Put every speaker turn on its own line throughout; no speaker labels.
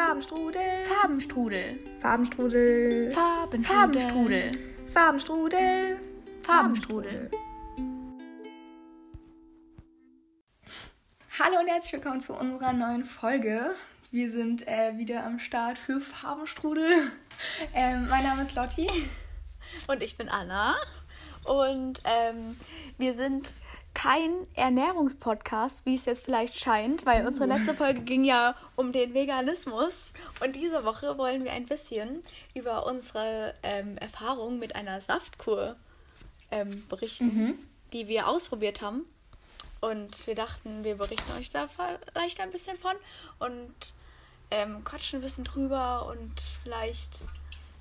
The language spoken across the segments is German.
Farbenstrudel.
Farbenstrudel.
Farbenstrudel.
Farben
Farbenstrudel. Farbenstrudel.
Farbenstrudel.
Hallo und herzlich willkommen zu unserer neuen Folge. Wir sind äh, wieder am Start für Farbenstrudel. Ähm, mein Name ist Lotti.
Und ich bin Anna. Und ähm, wir sind kein Ernährungspodcast, wie es jetzt vielleicht scheint, weil unsere letzte Folge ging ja um den Veganismus. Und diese Woche wollen wir ein bisschen über unsere ähm, Erfahrung mit einer Saftkur ähm, berichten, die wir ausprobiert haben. Und wir dachten, wir berichten euch da vielleicht ein bisschen von und ähm, quatschen ein bisschen drüber und vielleicht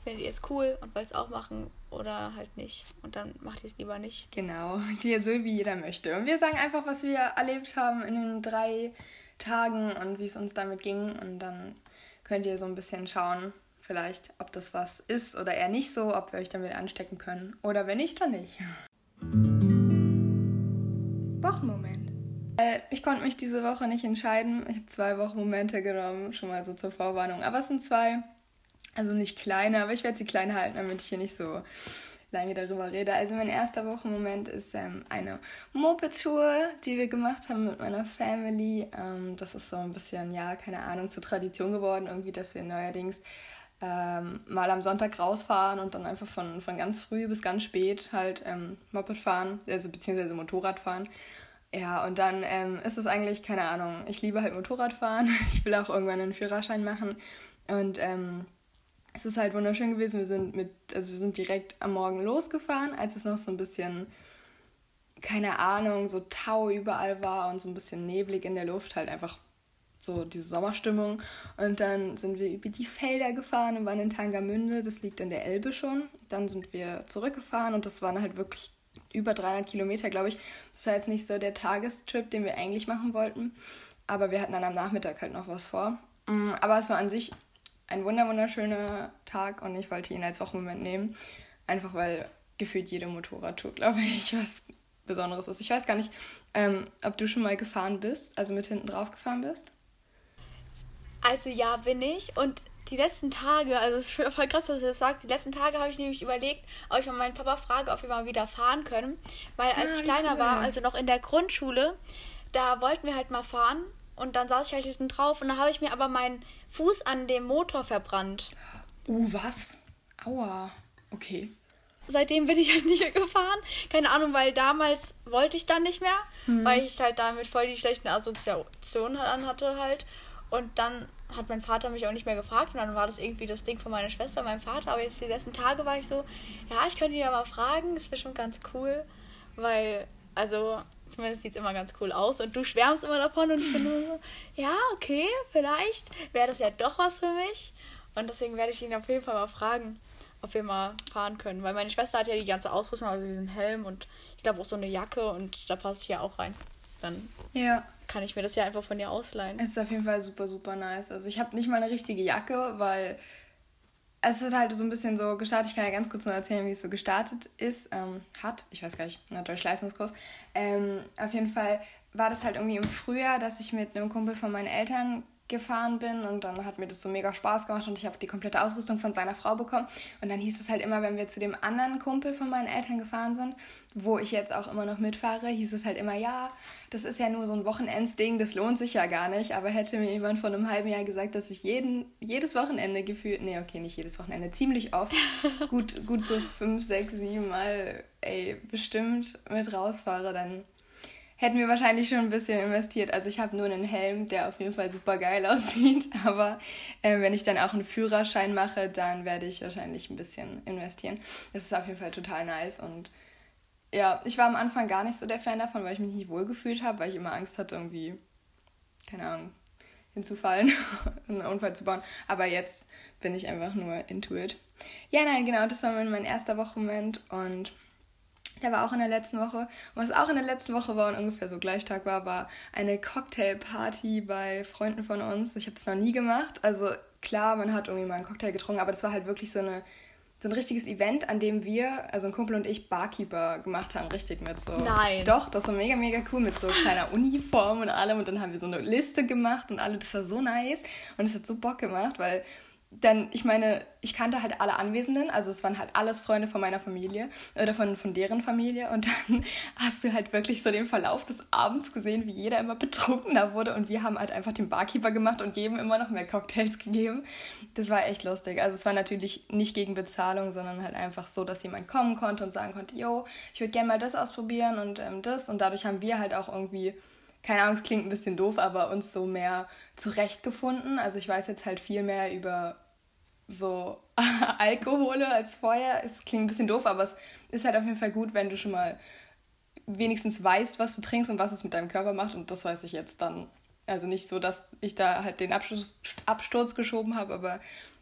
findet ihr es cool und wollt es auch machen oder halt nicht. Und dann macht ihr es lieber nicht.
Genau, so wie jeder möchte. Und wir sagen einfach, was wir erlebt haben in den drei Tagen und wie es uns damit ging. Und dann könnt ihr so ein bisschen schauen, vielleicht, ob das was ist oder eher nicht so, ob wir euch damit anstecken können. Oder wenn nicht, dann nicht. Wochenmoment. Äh, Ich konnte mich diese Woche nicht entscheiden. Ich habe zwei Wochenmomente genommen, schon mal so zur Vorwarnung. Aber es sind zwei, also nicht kleine, aber ich werde sie klein halten, damit ich hier nicht so lange darüber rede. Also mein erster Wochenmoment ist ähm, eine Moped-Tour, die wir gemacht haben mit meiner Family. Ähm, das ist so ein bisschen, ja, keine Ahnung, zur Tradition geworden, irgendwie, dass wir neuerdings ähm, mal am Sonntag rausfahren und dann einfach von, von ganz früh bis ganz spät halt ähm, Moped fahren, also beziehungsweise Motorrad fahren. Ja, und dann ähm, ist es eigentlich, keine Ahnung, ich liebe halt Motorradfahren. Ich will auch irgendwann einen Führerschein machen. Und ähm, es ist halt wunderschön gewesen. Wir sind mit, also wir sind direkt am Morgen losgefahren, als es noch so ein bisschen, keine Ahnung, so Tau überall war und so ein bisschen neblig in der Luft, halt einfach so diese Sommerstimmung. Und dann sind wir über die Felder gefahren und waren in Tangermünde, das liegt in der Elbe schon. Dann sind wir zurückgefahren und das waren halt wirklich über 300 Kilometer, glaube ich. Das war jetzt nicht so der Tagestrip, den wir eigentlich machen wollten. Aber wir hatten dann am Nachmittag halt noch was vor. Mm, Aber es war an sich ein wunder wunderschöner Tag und ich wollte ihn als Wochenmoment nehmen. Einfach weil gefühlt jede Motorradtour, glaube ich, was Besonderes ist. Ich weiß gar nicht, ähm, ob du schon mal gefahren bist, also mit hinten drauf gefahren bist.
Also ja, bin ich. Und die letzten Tage, also es ist voll krass, was du jetzt sagst, die letzten Tage habe ich nämlich überlegt, ob ich mal meinen Papa frage, ob wir mal wieder fahren können. Weil als
Ah,
ich kleiner
cool.
war, also noch in der Grundschule, da wollten wir halt mal fahren. Und dann saß ich halt hinten drauf und da habe ich mir aber meinen Fuß an dem Motor verbrannt.
Uh, was? Aua. Okay.
Seitdem bin ich halt nicht mehr gefahren. Keine Ahnung, weil damals wollte ich dann nicht mehr, weil ich halt damit voll die schlechten Assoziationen dann hatte halt. Und dann hat mein Vater mich auch nicht mehr gefragt und dann war das irgendwie das Ding von meiner Schwester und meinem Vater. Aber jetzt die letzten Tage war ich so, ja, ich könnte ihn ja mal fragen, das wäre schon ganz cool, weil, also zumindest sieht es immer ganz cool aus und du schwärmst immer davon und ich bin nur so, ja, okay, vielleicht wäre das ja doch was für mich. Und deswegen werde ich ihn auf jeden Fall mal fragen, ob wir mal fahren können. Weil meine Schwester hat ja die ganze Ausrüstung, also diesen Helm und ich glaube auch so eine Jacke und da passt ich ja auch rein. Dann
Ja,
kann ich mir das ja einfach von ihr ausleihen.
es ist auf jeden Fall super, super nice. Also ich habe nicht mal eine richtige Jacke, weil es hat halt so ein bisschen so gestartet. Ich kann ja ganz kurz nur erzählen, wie es so gestartet ist, ähm, hat. Ich weiß gar nicht, na, Deutsch-Leistungskurs. Ähm, auf jeden Fall war das halt irgendwie im Frühjahr, dass ich mit einem Kumpel von meinen Eltern gefahren bin und dann hat mir das so mega Spaß gemacht und ich habe die komplette Ausrüstung von seiner Frau bekommen und dann hieß es halt immer, wenn wir zu dem anderen Kumpel von meinen Eltern gefahren sind, wo ich jetzt auch immer noch mitfahre, hieß es halt immer, ja, das ist ja nur so ein Wochenendsding, das lohnt sich ja gar nicht, aber hätte mir jemand vor einem halben Jahr gesagt, dass ich jeden, jedes Wochenende gefühlt, nee, okay, nicht jedes Wochenende, ziemlich oft, gut, gut so fünf, sechs, sieben Mal, ey, bestimmt mit rausfahre, dann hätten wir wahrscheinlich schon ein bisschen investiert. Also ich habe nur einen Helm, der auf jeden Fall super geil aussieht. Aber äh, wenn ich dann auch einen Führerschein mache, dann werde ich wahrscheinlich ein bisschen investieren. Das ist auf jeden Fall total nice. Und ja, ich war am Anfang gar nicht so der Fan davon, weil ich mich nicht wohl gefühlt habe, weil ich immer Angst hatte, irgendwie, keine Ahnung, hinzufallen, einen Unfall zu bauen. Aber jetzt bin ich einfach nur into it. Ja, nein, genau, das war mein erster Wochenmoment und der war auch in der letzten Woche. Und was auch in der letzten Woche war und ungefähr so gleich Tag war, war eine Cocktailparty bei Freunden von uns. Ich habe das noch nie gemacht. Also klar, man hat irgendwie mal einen Cocktail getrunken, aber das war halt wirklich so eine so ein richtiges Event, an dem wir, also ein Kumpel und ich, Barkeeper gemacht haben, richtig mit so.
Nein.
Doch, das war mega, mega cool mit so kleiner Uniform und allem. Und dann haben wir so eine Liste gemacht und alle, das war so nice. Und es hat so Bock gemacht, weil dann, ich meine, ich kannte halt alle Anwesenden, also es waren halt alles Freunde von meiner Familie oder von, von deren Familie und dann hast du halt wirklich so den Verlauf des Abends gesehen, wie jeder immer betrunkener wurde und wir haben halt einfach den Barkeeper gemacht und jedem immer noch mehr Cocktails gegeben. Das war echt lustig. Also es war natürlich nicht gegen Bezahlung, sondern halt einfach so, dass jemand kommen konnte und sagen konnte, yo, ich würde gerne mal das ausprobieren und ähm, das und dadurch haben wir halt auch irgendwie keine Ahnung, es klingt ein bisschen doof, aber uns so mehr zurechtgefunden. Also ich weiß jetzt halt viel mehr über so Alkohole als vorher. Es klingt ein bisschen doof, aber es ist halt auf jeden Fall gut, wenn du schon mal wenigstens weißt, was du trinkst und was es mit deinem Körper macht. Und das weiß ich jetzt dann. Also nicht so, dass ich da halt den Absturz, Absturz geschoben habe, aber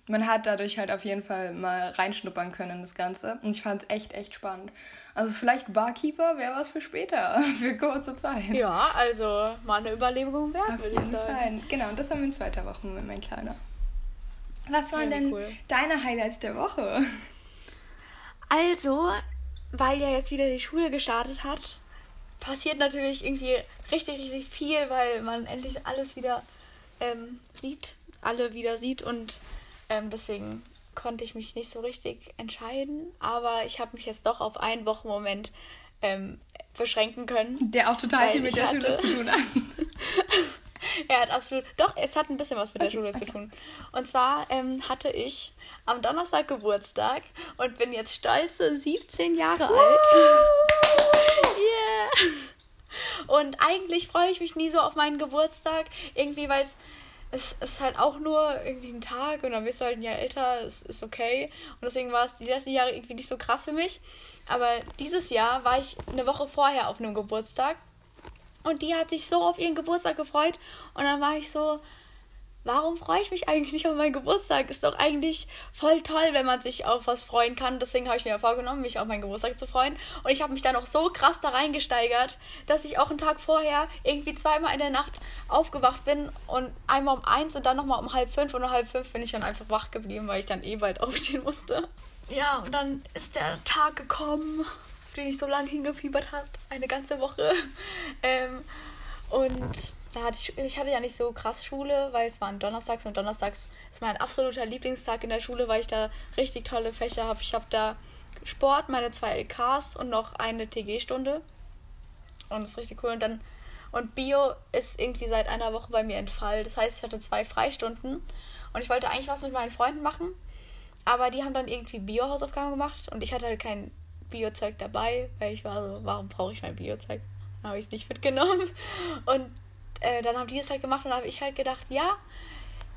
man hat dadurch halt auf jeden Fall mal reinschnuppern können in das Ganze. Und ich fand es echt, echt spannend. Also vielleicht Barkeeper wäre was für später, für kurze Zeit.
Ja, also mal eine Überlegung wert, würde ich sagen. Fall.
Genau, und das haben wir in zweiter Woche mit meinem Kleiner. Was waren ja, denn cool. deine Highlights der Woche?
Also, weil ja jetzt wieder die Schule gestartet hat, passiert natürlich irgendwie richtig, richtig viel, weil man endlich alles wieder ähm, sieht, alle wieder sieht und ähm, deswegen konnte ich mich nicht so richtig entscheiden, aber ich habe mich jetzt doch auf einen Wochenmoment ähm, beschränken können.
Der auch total viel mit der hatte... Schule zu tun hat.
er hat absolut. Doch, es hat ein bisschen was mit okay, der Schule okay. zu tun. Und zwar ähm, hatte ich am Donnerstag Geburtstag und bin jetzt stolze 17 Jahre Woo! alt. yeah! Und eigentlich freue ich mich nie so auf meinen Geburtstag, irgendwie, weil es es ist halt auch nur irgendwie ein Tag und dann bist du halt ein Jahr älter, es ist okay. Und deswegen war es die letzten Jahre irgendwie nicht so krass für mich. Aber dieses Jahr war ich eine Woche vorher auf einem Geburtstag und die hat sich so auf ihren Geburtstag gefreut und dann war ich so, warum freue ich mich eigentlich nicht auf meinen Geburtstag? Ist doch eigentlich voll toll, wenn man sich auf was freuen kann. Deswegen habe ich mir ja vorgenommen, mich auf meinen Geburtstag zu freuen. Und ich habe mich dann auch so krass da reingesteigert, dass ich auch einen Tag vorher irgendwie zweimal in der Nacht aufgewacht bin und einmal um eins und dann nochmal um halb fünf und um halb fünf bin ich dann einfach wach geblieben, weil ich dann eh bald aufstehen musste. Ja, und dann ist der Tag gekommen, den ich so lange hingefiebert habe, eine ganze Woche. Ähm, und da hatte ich, ich hatte ja nicht so krass Schule, weil es waren Donnerstags und Donnerstags ist mein absoluter Lieblingstag in der Schule, weil ich da richtig tolle Fächer habe. Ich habe da Sport, meine zwei LKs und noch eine TG-Stunde. Und das ist richtig cool. Und dann und Bio ist irgendwie seit einer Woche bei mir entfallen. Das heißt, ich hatte zwei Freistunden und ich wollte eigentlich was mit meinen Freunden machen, aber die haben dann irgendwie Bio-Hausaufgaben gemacht und ich hatte halt kein Bio-Zeug dabei, weil ich war so, warum brauche ich mein Bio-Zeug? Dann habe ich es nicht mitgenommen. Und äh, dann haben die es halt gemacht und dann habe ich halt gedacht, ja,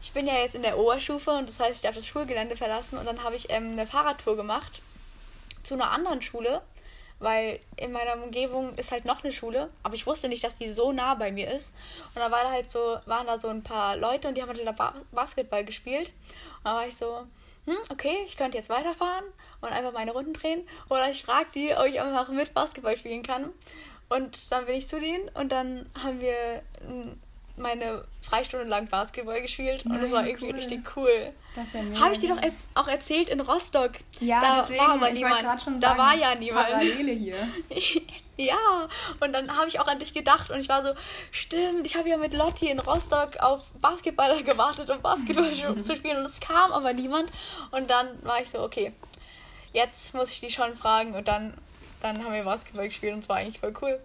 ich bin ja jetzt in der Oberstufe und das heißt, ich darf das Schulgelände verlassen und dann habe ich ähm, eine Fahrradtour gemacht zu einer anderen Schule, weil in meiner Umgebung ist halt noch eine Schule, aber ich wusste nicht, dass die so nah bei mir ist. Und da war da halt so, waren da so ein paar Leute und die haben halt da ba Basketball gespielt. Und da war ich so, hm, okay, ich könnte jetzt weiterfahren und einfach meine Runden drehen. Oder ich frage die, ob ich einfach mit Basketball spielen kann. Und dann bin ich zu denen und dann haben wir meine Freistunde lang Basketball gespielt Nein, und das war irgendwie cool. richtig cool. Ja Habe ich dir doch auch erzählt in Rostock? Ja, da deswegen, war aber niemand. da sagen, war ja niemand. Parallele hier. ja, und dann habe ich auch an dich gedacht und ich war so, stimmt, ich habe ja mit Lotti in Rostock auf Basketballer gewartet, um Basketball zu spielen und es kam aber niemand und dann war ich so, okay, jetzt muss ich die schon fragen und dann dann haben wir Basketball gespielt und es war eigentlich voll cool.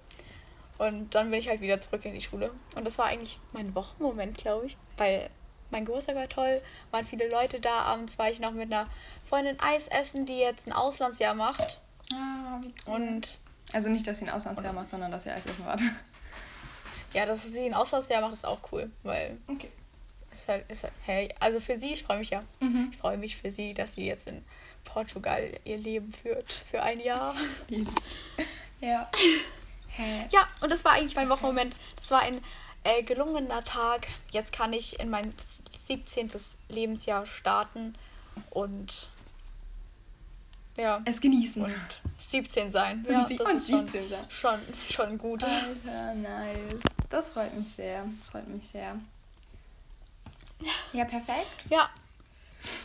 Und dann bin ich halt wieder zurück in die Schule. Und das war eigentlich mein Wochenmoment, glaube ich. Weil mein Geburtstag war toll, waren viele Leute da. Abends war ich noch mit einer Freundin Eis essen, die jetzt ein Auslandsjahr macht. Ah,
cool. Und. Also nicht, dass sie ein Auslandsjahr macht, sondern dass sie Eis essen war.
Ja, dass sie ein Auslandsjahr macht, ist auch cool, weil. Okay. Ist halt, ist halt, hey, also für sie, ich freue mich ja. Mhm. Ich freue mich für sie, dass sie jetzt in Portugal ihr Leben führt für ein Jahr. ja. Ja, und das war eigentlich mein Wochenmoment. Das war ein äh, gelungener Tag. Jetzt kann ich in mein 17. Lebensjahr starten und ja.
Es genießen.
Und 17 sein. Ja, und das ist schon, sein. schon, schon gut.
Alter, nice. Das freut mich sehr. Das freut mich sehr. Ja, perfekt.
Ja.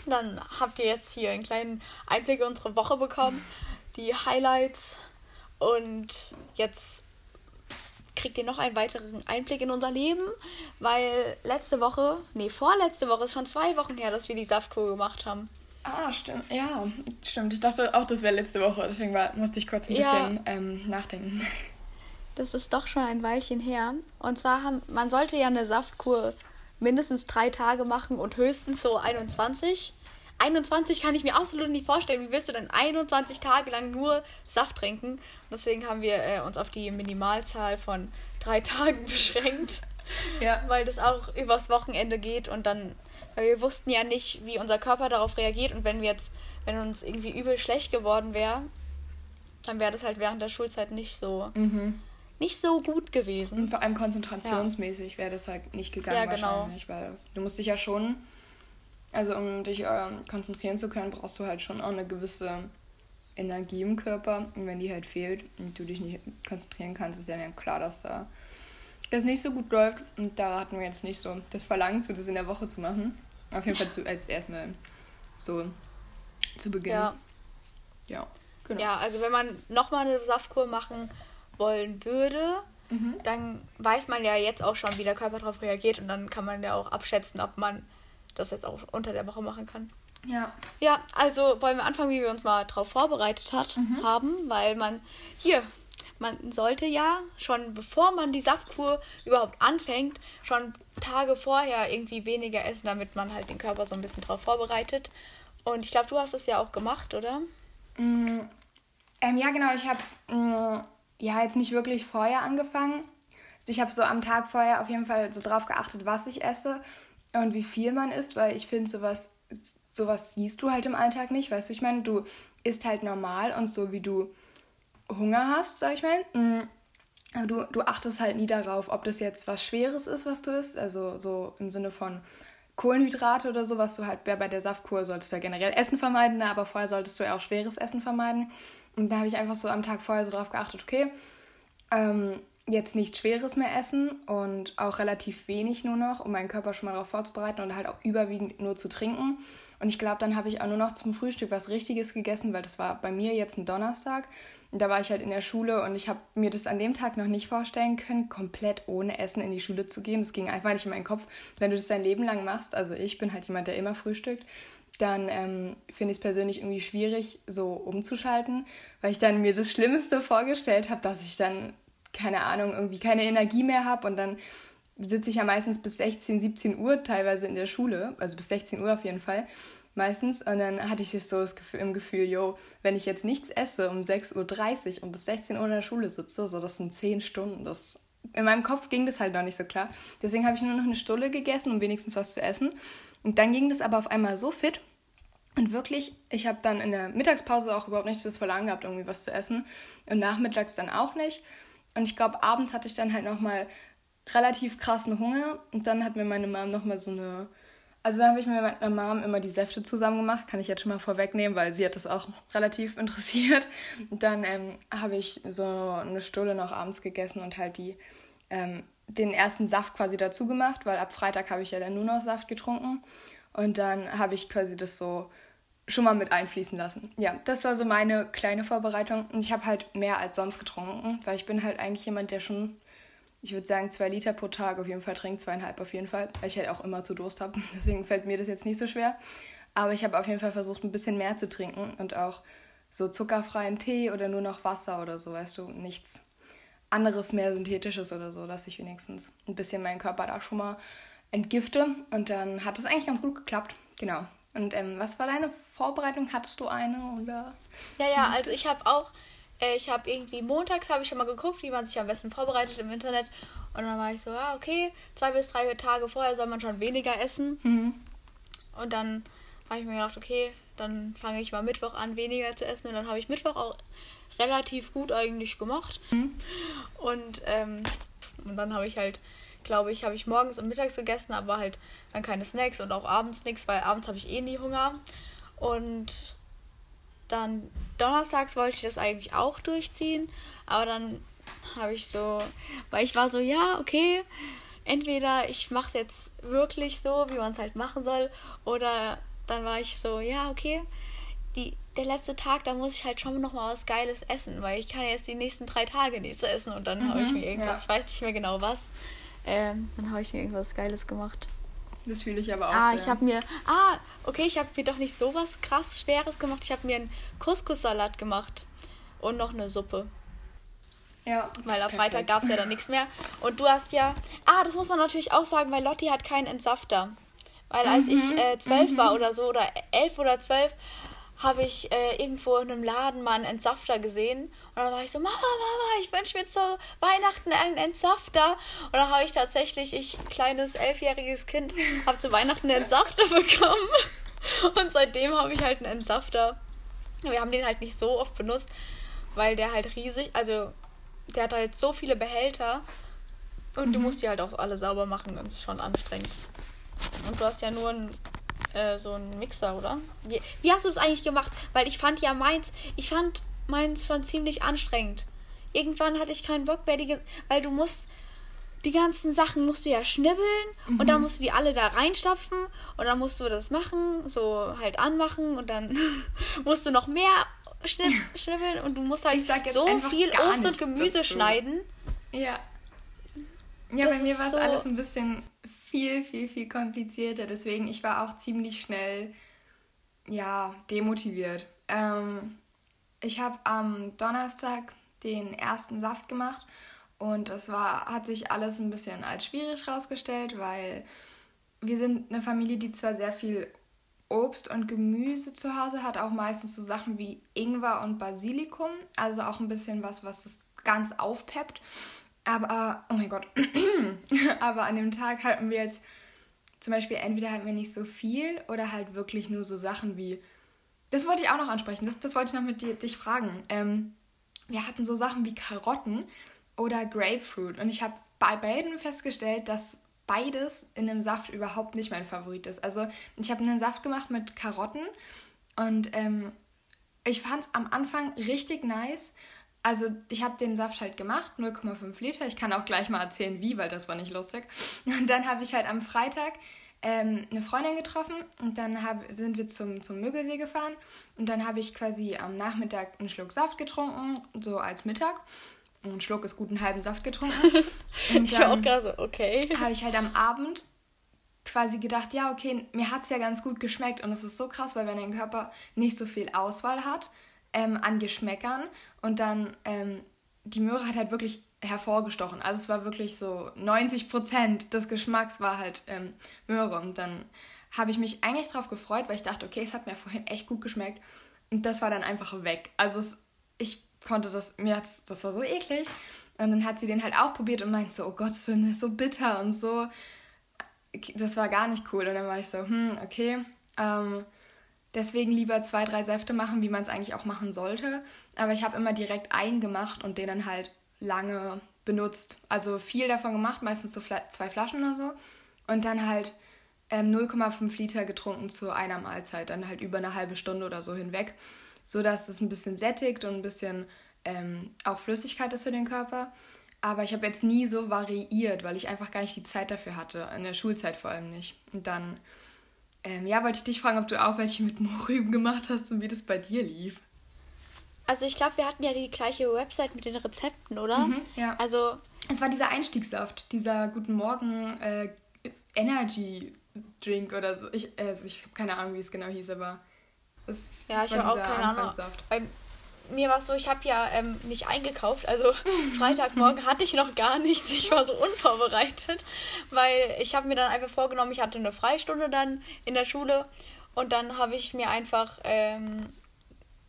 Dann habt ihr jetzt hier einen kleinen Einblick in unsere Woche bekommen, die Highlights und jetzt kriegt ihr noch einen weiteren Einblick in unser Leben, weil letzte Woche, nee, vorletzte Woche ist schon zwei Wochen her, dass wir die Saftkur gemacht haben.
Ah, stimmt. Ja, stimmt. Ich dachte auch, das wäre letzte Woche, deswegen war, musste ich kurz ein ja, bisschen ähm, nachdenken.
Das ist doch schon ein Weilchen her. Und zwar haben, man sollte ja eine Saftkur mindestens drei Tage machen und höchstens so 21. 21 kann ich mir absolut nicht vorstellen. Wie willst du denn 21 Tage lang nur Saft trinken? Und deswegen haben wir äh, uns auf die Minimalzahl von drei Tagen beschränkt. Ja. Weil das auch übers Wochenende geht und dann, weil wir wussten ja nicht, wie unser Körper darauf reagiert und wenn wir jetzt, wenn uns irgendwie übel schlecht geworden wäre, dann wäre das halt während der Schulzeit nicht so, mhm. Nicht so gut gewesen.
Und vor allem konzentrationsmäßig ja. wäre das halt nicht gegangen ja, genau. wahrscheinlich, weil du musst dich ja schon also um dich äh, konzentrieren zu können, brauchst du halt schon auch eine gewisse Energie im Körper. Und wenn die halt fehlt und du dich nicht konzentrieren kannst, ist ja klar, dass da das nicht so gut läuft. Und da hatten wir jetzt nicht so das Verlangen zu, das in der Woche zu machen. Auf jeden Fall zu, als erstmal so zu Beginn.
Ja. Ja, genau. Ja, also wenn man nochmal eine Saftkur machen wollen würde, mhm. dann weiß man ja jetzt auch schon, wie der Körper darauf reagiert und dann kann man ja auch abschätzen, ob man das jetzt auch unter der Woche machen kann. Ja. Ja, also wollen wir anfangen, wie wir uns mal darauf vorbereitet hat, mhm. haben, weil man hier, man sollte ja schon bevor man die Saftkur überhaupt anfängt, schon Tage vorher irgendwie weniger essen, damit man halt den Körper so ein bisschen darauf vorbereitet. Und ich glaube, du hast es ja auch gemacht, oder?
Mm, ähm, ja, genau. Ich habe mm, ja jetzt nicht wirklich vorher angefangen. Ich habe so am Tag vorher auf jeden Fall so drauf geachtet, was ich esse und wie viel man isst, weil ich finde, sowas, sowas siehst du halt im Alltag nicht, weißt du, ich meine, du isst halt normal und so wie du Hunger hast, sag ich mal. Mm, aber du, du achtest halt nie darauf, ob das jetzt was Schweres ist, was du isst, also so im Sinne von Kohlenhydrate oder so, was du halt bei der Saftkur solltest du ja generell Essen vermeiden, aber vorher solltest du ja auch schweres Essen vermeiden. Und da habe ich einfach so am Tag vorher so drauf geachtet, okay, ähm, jetzt nichts Schweres mehr essen und auch relativ wenig nur noch, um meinen Körper schon mal darauf vorzubereiten und halt auch überwiegend nur zu trinken. Und ich glaube, dann habe ich auch nur noch zum Frühstück was Richtiges gegessen, weil das war bei mir jetzt ein Donnerstag. Und da war ich halt in der Schule und ich habe mir das an dem Tag noch nicht vorstellen können, komplett ohne Essen in die Schule zu gehen. Das ging einfach nicht in meinen Kopf. Wenn du das dein Leben lang machst, also ich bin halt jemand, der immer frühstückt, dann ähm, finde ich es persönlich irgendwie schwierig, so umzuschalten, weil ich dann mir das Schlimmste vorgestellt habe, dass ich dann keine Ahnung, irgendwie keine Energie mehr habe und dann sitze ich ja meistens bis 16, 17 Uhr teilweise in der Schule, also bis 16 Uhr auf jeden Fall meistens. Und dann hatte ich es so das Gefühl, im Gefühl, yo, wenn ich jetzt nichts esse um 6.30 Uhr und bis 16 Uhr in der Schule sitze, so das sind 10 Stunden. Das, in meinem Kopf ging das halt noch nicht so klar. Deswegen habe ich nur noch eine Stulle gegessen, um wenigstens was zu essen. Und dann ging das aber auf einmal so fit. Und wirklich, ich habe dann in der Mittagspause auch überhaupt nicht das Verlangen gehabt, irgendwie was zu essen. Und nachmittags dann auch nicht. Und ich glaube, abends hatte ich dann halt nochmal relativ krassen Hunger. Und dann hat mir meine Mom nochmal so eine. Also dann habe ich mir mit meiner Mom immer die Säfte zusammen gemacht, kann ich jetzt schon mal vorwegnehmen, weil sie hat das auch relativ interessiert. Und dann ähm, habe ich so eine Stulle noch abends gegessen und halt die, ähm, den ersten Saft quasi dazu gemacht, weil ab Freitag habe ich ja dann nur noch Saft getrunken. Und dann habe ich quasi das so schon mal mit einfließen lassen. Ja, das war so meine kleine Vorbereitung. Und ich habe halt mehr als sonst getrunken, weil ich bin halt eigentlich jemand, der schon, ich würde sagen, zwei Liter pro Tag auf jeden Fall trinkt, zweieinhalb auf jeden Fall, weil ich halt auch immer zu Durst habe. Deswegen fällt mir das jetzt nicht so schwer. Aber ich habe auf jeden Fall versucht, ein bisschen mehr zu trinken und auch so zuckerfreien Tee oder nur noch Wasser oder so, weißt du, nichts anderes mehr synthetisches oder so, dass ich wenigstens ein bisschen meinen Körper da schon mal entgifte. Und dann hat es eigentlich ganz gut geklappt. Genau. Und ähm, was war deine Vorbereitung? Hattest du eine oder?
Ja, ja, also ich habe auch, äh, ich habe irgendwie montags habe ich schon mal geguckt, wie man sich am besten vorbereitet im Internet. Und dann war ich so, ja, okay, zwei bis drei Tage vorher soll man schon weniger essen. Mhm. Und dann habe ich mir gedacht, okay, dann fange ich mal Mittwoch an, weniger zu essen. Und dann habe ich Mittwoch auch relativ gut eigentlich gemacht. Mhm. Und, ähm, und dann habe ich halt glaube ich, habe ich morgens und mittags gegessen, aber halt dann keine Snacks und auch abends nichts, weil abends habe ich eh nie Hunger. Und dann donnerstags wollte ich das eigentlich auch durchziehen, aber dann habe ich so, weil ich war so, ja, okay, entweder ich mache es jetzt wirklich so, wie man es halt machen soll, oder dann war ich so, ja, okay, die, der letzte Tag, da muss ich halt schon noch mal was Geiles essen, weil ich kann jetzt die nächsten drei Tage nichts essen und dann mhm, habe ich mir irgendwas, ja. ich weiß nicht mehr genau was, ähm, dann habe ich mir irgendwas Geiles gemacht.
Das fühle ich aber auch.
Ah, sehr. ich habe mir, ah, okay, ich habe mir doch nicht so was krass Schweres gemacht. Ich habe mir einen Couscous-Salat gemacht und noch eine Suppe. Ja. Weil am Freitag gab es ja dann nichts mehr. Und du hast ja, ah, das muss man natürlich auch sagen, weil Lotti hat keinen Entsafter. Weil als mhm, ich äh, zwölf mhm. war oder so, oder elf oder zwölf, habe ich äh, irgendwo in einem Laden mal einen Entsafter gesehen. Und dann war ich so, Mama, Mama, ich wünsche mir zu Weihnachten einen Entsafter. Und dann habe ich tatsächlich, ich, kleines elfjähriges Kind, habe zu Weihnachten einen Entsafter bekommen. Und seitdem habe ich halt einen Entsafter. Wir haben den halt nicht so oft benutzt, weil der halt riesig, also der hat halt so viele Behälter. Und mhm. du musst die halt auch alle sauber machen. Das ist schon anstrengend. Und du hast ja nur ein äh, so ein Mixer, oder? Wie, wie hast du es eigentlich gemacht? Weil ich fand ja meins, ich fand meins schon ziemlich anstrengend. Irgendwann hatte ich keinen Bock mehr, die, weil du musst die ganzen Sachen musst du ja schnibbeln mhm. und dann mhm. musst du die alle da reinstopfen und dann musst du das machen, so halt anmachen und dann musst du noch mehr schnibb schnibbeln und du musst halt so viel Obst und Gemüse dazu. schneiden.
Ja. Ja, das bei mir war es so alles ein bisschen viel, viel, viel komplizierter. Deswegen, ich war auch ziemlich schnell, ja, demotiviert. Ähm, ich habe am Donnerstag den ersten Saft gemacht und das war, hat sich alles ein bisschen als schwierig herausgestellt, weil wir sind eine Familie, die zwar sehr viel Obst und Gemüse zu Hause hat, auch meistens so Sachen wie Ingwer und Basilikum, also auch ein bisschen was, was es ganz aufpeppt. Aber, oh mein Gott, aber an dem Tag hatten wir jetzt zum Beispiel entweder hatten wir nicht so viel oder halt wirklich nur so Sachen wie, das wollte ich auch noch ansprechen, das, das wollte ich noch mit dir, dich fragen. Ähm, wir hatten so Sachen wie Karotten oder Grapefruit und ich habe bei beiden festgestellt, dass beides in einem Saft überhaupt nicht mein Favorit ist. Also ich habe einen Saft gemacht mit Karotten und ähm, ich fand es am Anfang richtig nice also ich habe den Saft halt gemacht, 0,5 Liter. Ich kann auch gleich mal erzählen, wie, weil das war nicht lustig. Und dann habe ich halt am Freitag ähm, eine Freundin getroffen und dann hab, sind wir zum, zum Mögelsee gefahren. Und dann habe ich quasi am Nachmittag einen Schluck Saft getrunken, so als Mittag. Und ein Schluck ist gut einen halben Saft getrunken. Und ich war auch gerade so, okay. Habe ich halt am Abend quasi gedacht, ja, okay, mir hat es ja ganz gut geschmeckt. Und es ist so krass, weil wenn dein Körper nicht so viel Auswahl hat, ähm, an Geschmäckern und dann ähm, die Möhre hat halt wirklich hervorgestochen. Also es war wirklich so 90 Prozent des Geschmacks war halt ähm, Möhre und dann habe ich mich eigentlich darauf gefreut, weil ich dachte, okay, es hat mir vorhin echt gut geschmeckt und das war dann einfach weg. Also es, ich konnte das, mir hat's, das war so eklig und dann hat sie den halt auch probiert und meinte so, oh Gott, so, so bitter und so. Das war gar nicht cool und dann war ich so, hm, okay, ähm, Deswegen lieber zwei, drei Säfte machen, wie man es eigentlich auch machen sollte. Aber ich habe immer direkt einen gemacht und den dann halt lange benutzt. Also viel davon gemacht, meistens so zwei Flaschen oder so. Und dann halt ähm, 0,5 Liter getrunken zu einer Mahlzeit. Dann halt über eine halbe Stunde oder so hinweg. So dass es ein bisschen sättigt und ein bisschen ähm, auch Flüssigkeit ist für den Körper. Aber ich habe jetzt nie so variiert, weil ich einfach gar nicht die Zeit dafür hatte. In der Schulzeit vor allem nicht. Und dann ähm, ja, wollte ich dich fragen, ob du auch welche mit Mohrrüben gemacht hast und wie das bei dir lief.
Also ich glaube, wir hatten ja die gleiche Website mit den Rezepten, oder? Mhm, ja. Also
es war dieser Einstiegssaft, dieser Guten Morgen äh, Energy Drink oder so. Ich, also ich habe keine Ahnung, wie es genau hieß, aber es, ja, ich habe auch
keine Ahnung. Mir war es so, ich habe ja ähm, nicht eingekauft. Also Freitagmorgen hatte ich noch gar nichts. Ich war so unvorbereitet, weil ich habe mir dann einfach vorgenommen, ich hatte eine Freistunde dann in der Schule und dann habe ich mir einfach ähm,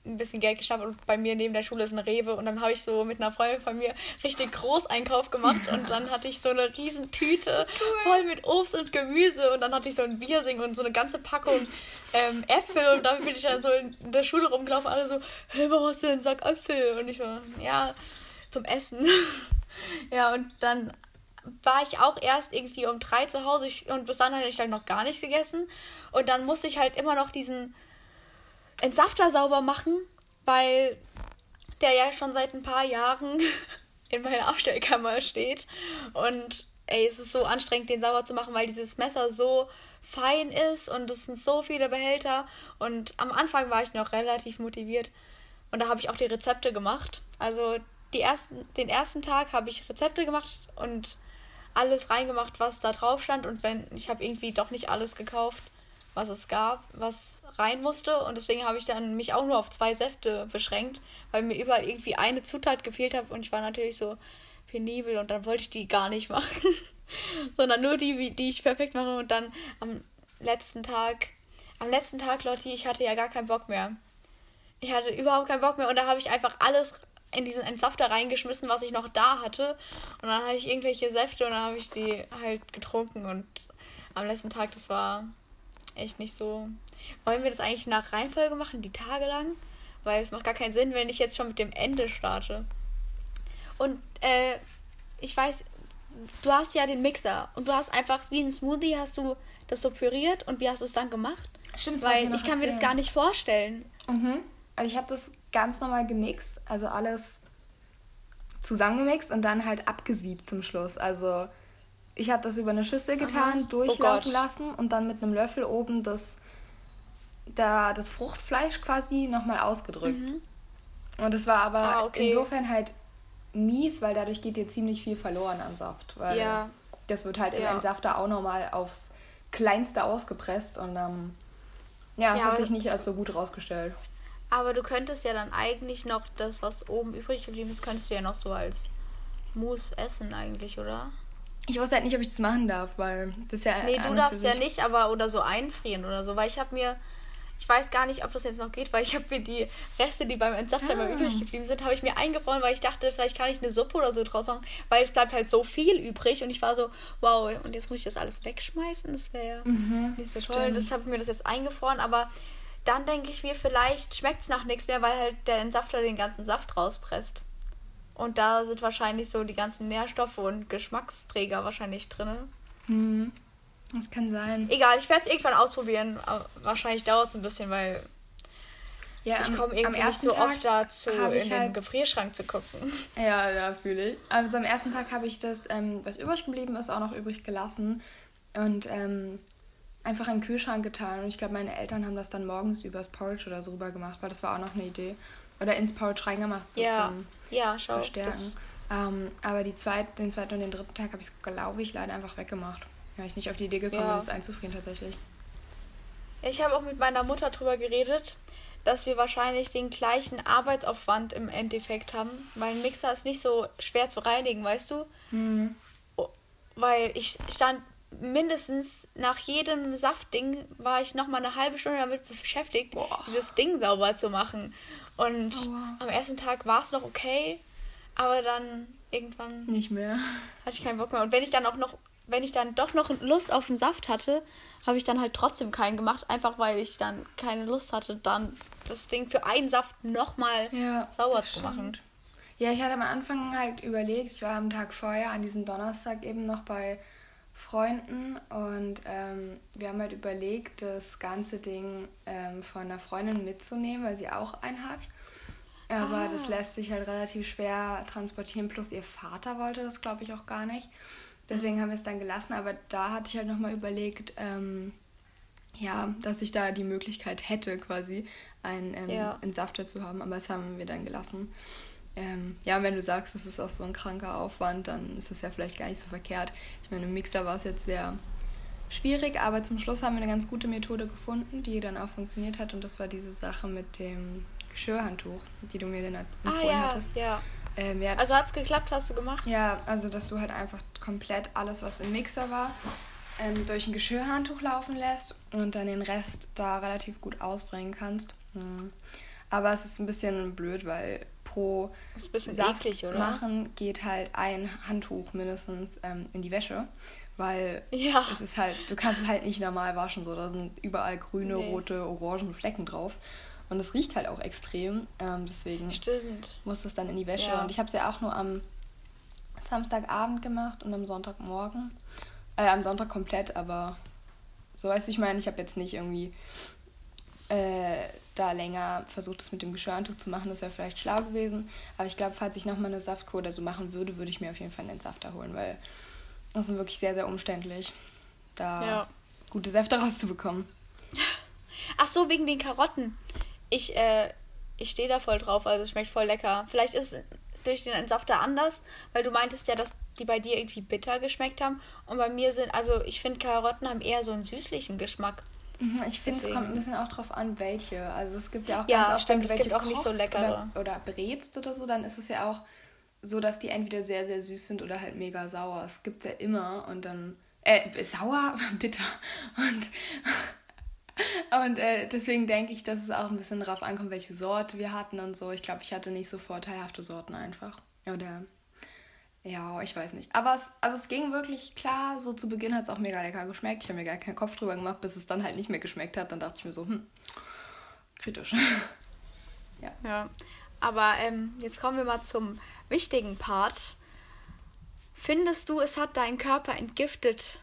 ein bisschen Geld geschnappt und bei mir neben der Schule ist ein Rewe und dann habe ich so mit einer Freundin von mir richtig Großeinkauf gemacht und dann hatte ich so eine riesen Tüte cool. voll mit Obst und Gemüse und dann hatte ich so ein Biersing und so eine ganze Packung ähm, Äpfel und damit bin ich dann so in der Schule rumgelaufen alle so, hey, warum hast du denn einen Sack Äpfel? Und ich war, ja, zum Essen. ja, und dann war ich auch erst irgendwie um drei zu Hause und bis dann hatte ich halt noch gar nichts gegessen und dann musste ich halt immer noch diesen Entsafter sauber machen, weil der ja schon seit ein paar Jahren in meiner Abstellkammer steht. Und ey, es ist so anstrengend, den sauber zu machen, weil dieses Messer so fein ist und es sind so viele Behälter. Und am Anfang war ich noch relativ motiviert und da habe ich auch die Rezepte gemacht. Also die ersten, den ersten Tag habe ich Rezepte gemacht und alles reingemacht, was da drauf stand. Und wenn ich habe irgendwie doch nicht alles gekauft, was es gab, was rein musste. Und deswegen habe ich dann mich auch nur auf zwei Säfte beschränkt, weil mir überall irgendwie eine Zutat gefehlt hat. Und ich war natürlich so penibel und dann wollte ich die gar nicht machen. Sondern nur die, die ich perfekt mache. Und dann am letzten Tag, am letzten Tag, Lotti, ich hatte ja gar keinen Bock mehr. Ich hatte überhaupt keinen Bock mehr und da habe ich einfach alles in diesen Entsafter reingeschmissen, was ich noch da hatte. Und dann hatte ich irgendwelche Säfte und dann habe ich die halt getrunken. Und am letzten Tag, das war echt nicht so. Wollen wir das eigentlich nach Reihenfolge machen, die Tage lang? Weil es macht gar keinen Sinn, wenn ich jetzt schon mit dem Ende starte. Und äh, ich weiß, du hast ja den Mixer und du hast einfach wie ein Smoothie hast du das so püriert und wie hast du es dann gemacht? Stimmt, Weil ich, kann mir das gar nicht vorstellen.
Mhm. Also ich habe das ganz normal gemixt, also alles zusammengemixt und dann halt abgesiebt zum Schluss. Also ich habe das über eine Schüssel getan, Aha. durchlaufen oh lassen und dann mit einem Löffel oben das, da, das Fruchtfleisch quasi nochmal ausgedrückt. Mhm. Und es war aber ah, okay. insofern halt mies, weil dadurch geht dir ziemlich viel verloren an Saft. Weil ja. das wird halt im ja. Entsafter auch nochmal aufs Kleinste ausgepresst und ähm, ja, es ja, hat sich nicht als so gut rausgestellt.
Aber du könntest ja dann eigentlich noch das, was oben übrig geblieben ist, könntest du ja noch so als Mousse essen eigentlich, oder?
Ich wusste halt nicht, ob ich das machen darf, weil das ja.
Nee, du darfst ja nicht, aber oder so einfrieren oder so, weil ich habe mir. Ich weiß gar nicht, ob das jetzt noch geht, weil ich habe mir die Reste, die beim Entsafter ah. übrig geblieben sind, habe ich mir eingefroren, weil ich dachte, vielleicht kann ich eine Suppe oder so draus machen, weil es bleibt halt so viel übrig und ich war so, wow, und jetzt muss ich das alles wegschmeißen, das wäre ja mhm, nicht so toll. Stimmt. Das habe ich mir das jetzt eingefroren, aber dann denke ich mir, vielleicht schmeckt es nach nichts mehr, weil halt der Entsafter den ganzen Saft rauspresst. Und da sind wahrscheinlich so die ganzen Nährstoffe und Geschmacksträger wahrscheinlich drin.
Hm. Das kann sein.
Egal, ich werde es irgendwann ausprobieren. Aber wahrscheinlich dauert es ein bisschen, weil ja, ich komme irgendwie nicht so Tag oft dazu, in halt den Gefrierschrank zu gucken.
Ja, ja, fühle ich. Also am ersten Tag habe ich das, ähm, was übrig geblieben ist, auch noch übrig gelassen. Und ähm, einfach in den Kühlschrank getan. Und ich glaube, meine Eltern haben das dann morgens übers Porridge oder so rüber gemacht, weil das war auch noch eine Idee. Oder ins Porridge reingemacht, so ja. zum ja, schau, Verstärken. Ähm, aber die zweit, den zweiten und den dritten Tag habe ich es, glaube ich, leider einfach weggemacht. Ja, ich nicht auf die Idee gekommen, ja. das einzufrieren tatsächlich.
Ich habe auch mit meiner Mutter darüber geredet, dass wir wahrscheinlich den gleichen Arbeitsaufwand im Endeffekt haben. Mein Mixer ist nicht so schwer zu reinigen, weißt du? Mhm. Weil ich stand mindestens nach jedem Saftding war ich noch mal eine halbe Stunde damit beschäftigt, Boah. dieses Ding sauber zu machen. Und oh, wow. am ersten Tag war es noch okay, aber dann irgendwann
nicht mehr.
Hatte ich keinen Bock mehr. Und wenn ich dann auch noch, wenn ich dann doch noch Lust auf den Saft hatte, habe ich dann halt trotzdem keinen gemacht, einfach weil ich dann keine Lust hatte, dann das Ding für einen Saft nochmal ja, sauer zu machen.
Ja, ich hatte am Anfang halt überlegt, ich war am Tag vorher, an diesem Donnerstag eben noch bei Freunden und ähm, wir haben halt überlegt, das ganze Ding ähm, von einer Freundin mitzunehmen, weil sie auch einen hat. Aber ah. das lässt sich halt relativ schwer transportieren. Plus ihr Vater wollte das, glaube ich, auch gar nicht. Deswegen haben wir es dann gelassen. Aber da hatte ich halt nochmal überlegt, ähm, ja, dass ich da die Möglichkeit hätte, quasi einen ähm, ja. Entsafter zu haben. Aber das haben wir dann gelassen ähm, ja, wenn du sagst, es ist auch so ein kranker Aufwand, dann ist das ja vielleicht gar nicht so verkehrt. Ich meine, im Mixer war es jetzt sehr schwierig, aber zum Schluss haben wir eine ganz gute Methode gefunden, die dann auch funktioniert hat. Und das war diese Sache mit dem Geschirrhandtuch, die du mir dann empfohlen ah, ja, hattest.
Ja. Ähm, ja, also hat es geklappt, hast du gemacht?
Ja, also dass du halt einfach komplett alles, was im Mixer war, ähm, durch ein Geschirrhandtuch laufen lässt und dann den Rest da relativ gut ausbringen kannst. Mhm. Aber es ist ein bisschen blöd, weil pro Saft eklig, machen geht halt ein Handtuch mindestens ähm, in die Wäsche. Weil ja. es ist halt, du kannst es halt nicht normal waschen. So, da sind überall grüne, nee. rote, orange Flecken drauf. Und es riecht halt auch extrem. Ähm, deswegen Stimmt. muss es dann in die Wäsche. Ja. Und ich habe es ja auch nur am Samstagabend gemacht und am Sonntagmorgen. Äh, am Sonntag komplett, aber so weißt du, ich meine, ich habe jetzt nicht irgendwie äh, da länger versucht, es mit dem Geschirrhandtuch zu machen. Das wäre vielleicht schlau gewesen. Aber ich glaube, falls ich nochmal eine Saftkur oder so machen würde, würde ich mir auf jeden Fall einen Safter holen, weil Das ist wirklich sehr, sehr umständlich, da ja. gute Säfte rauszubekommen.
Ach so, wegen den Karotten. Ich, äh, ich stehe da voll drauf, also schmeckt voll lecker. Vielleicht ist es durch den Entsafter anders, weil du meintest ja, dass die bei dir irgendwie bitter geschmeckt haben. Und bei mir sind, also ich finde, Karotten haben eher so einen süßlichen Geschmack.
Mhm, ich finde, es kommt ein bisschen auch drauf an, welche. Also es gibt ja auch ja, ganz stimmt, oft, welche auch nicht so leckere. Oder, oder brätst oder so, dann ist es ja auch so, dass die entweder sehr, sehr süß sind oder halt mega sauer. Es gibt ja immer und dann. Äh, sauer, bitter. Und und äh, deswegen denke ich, dass es auch ein bisschen darauf ankommt, welche Sorte wir hatten und so. Ich glaube, ich hatte nicht so vorteilhafte Sorten einfach. Oder ja, ich weiß nicht. Aber es, also es ging wirklich klar. So zu Beginn hat es auch mega lecker geschmeckt. Ich habe mir gar keinen Kopf drüber gemacht, bis es dann halt nicht mehr geschmeckt hat. Dann dachte ich mir so, hm, kritisch.
ja. Ja. Aber ähm, jetzt kommen wir mal zum wichtigen Part. Findest du, es hat deinen Körper entgiftet?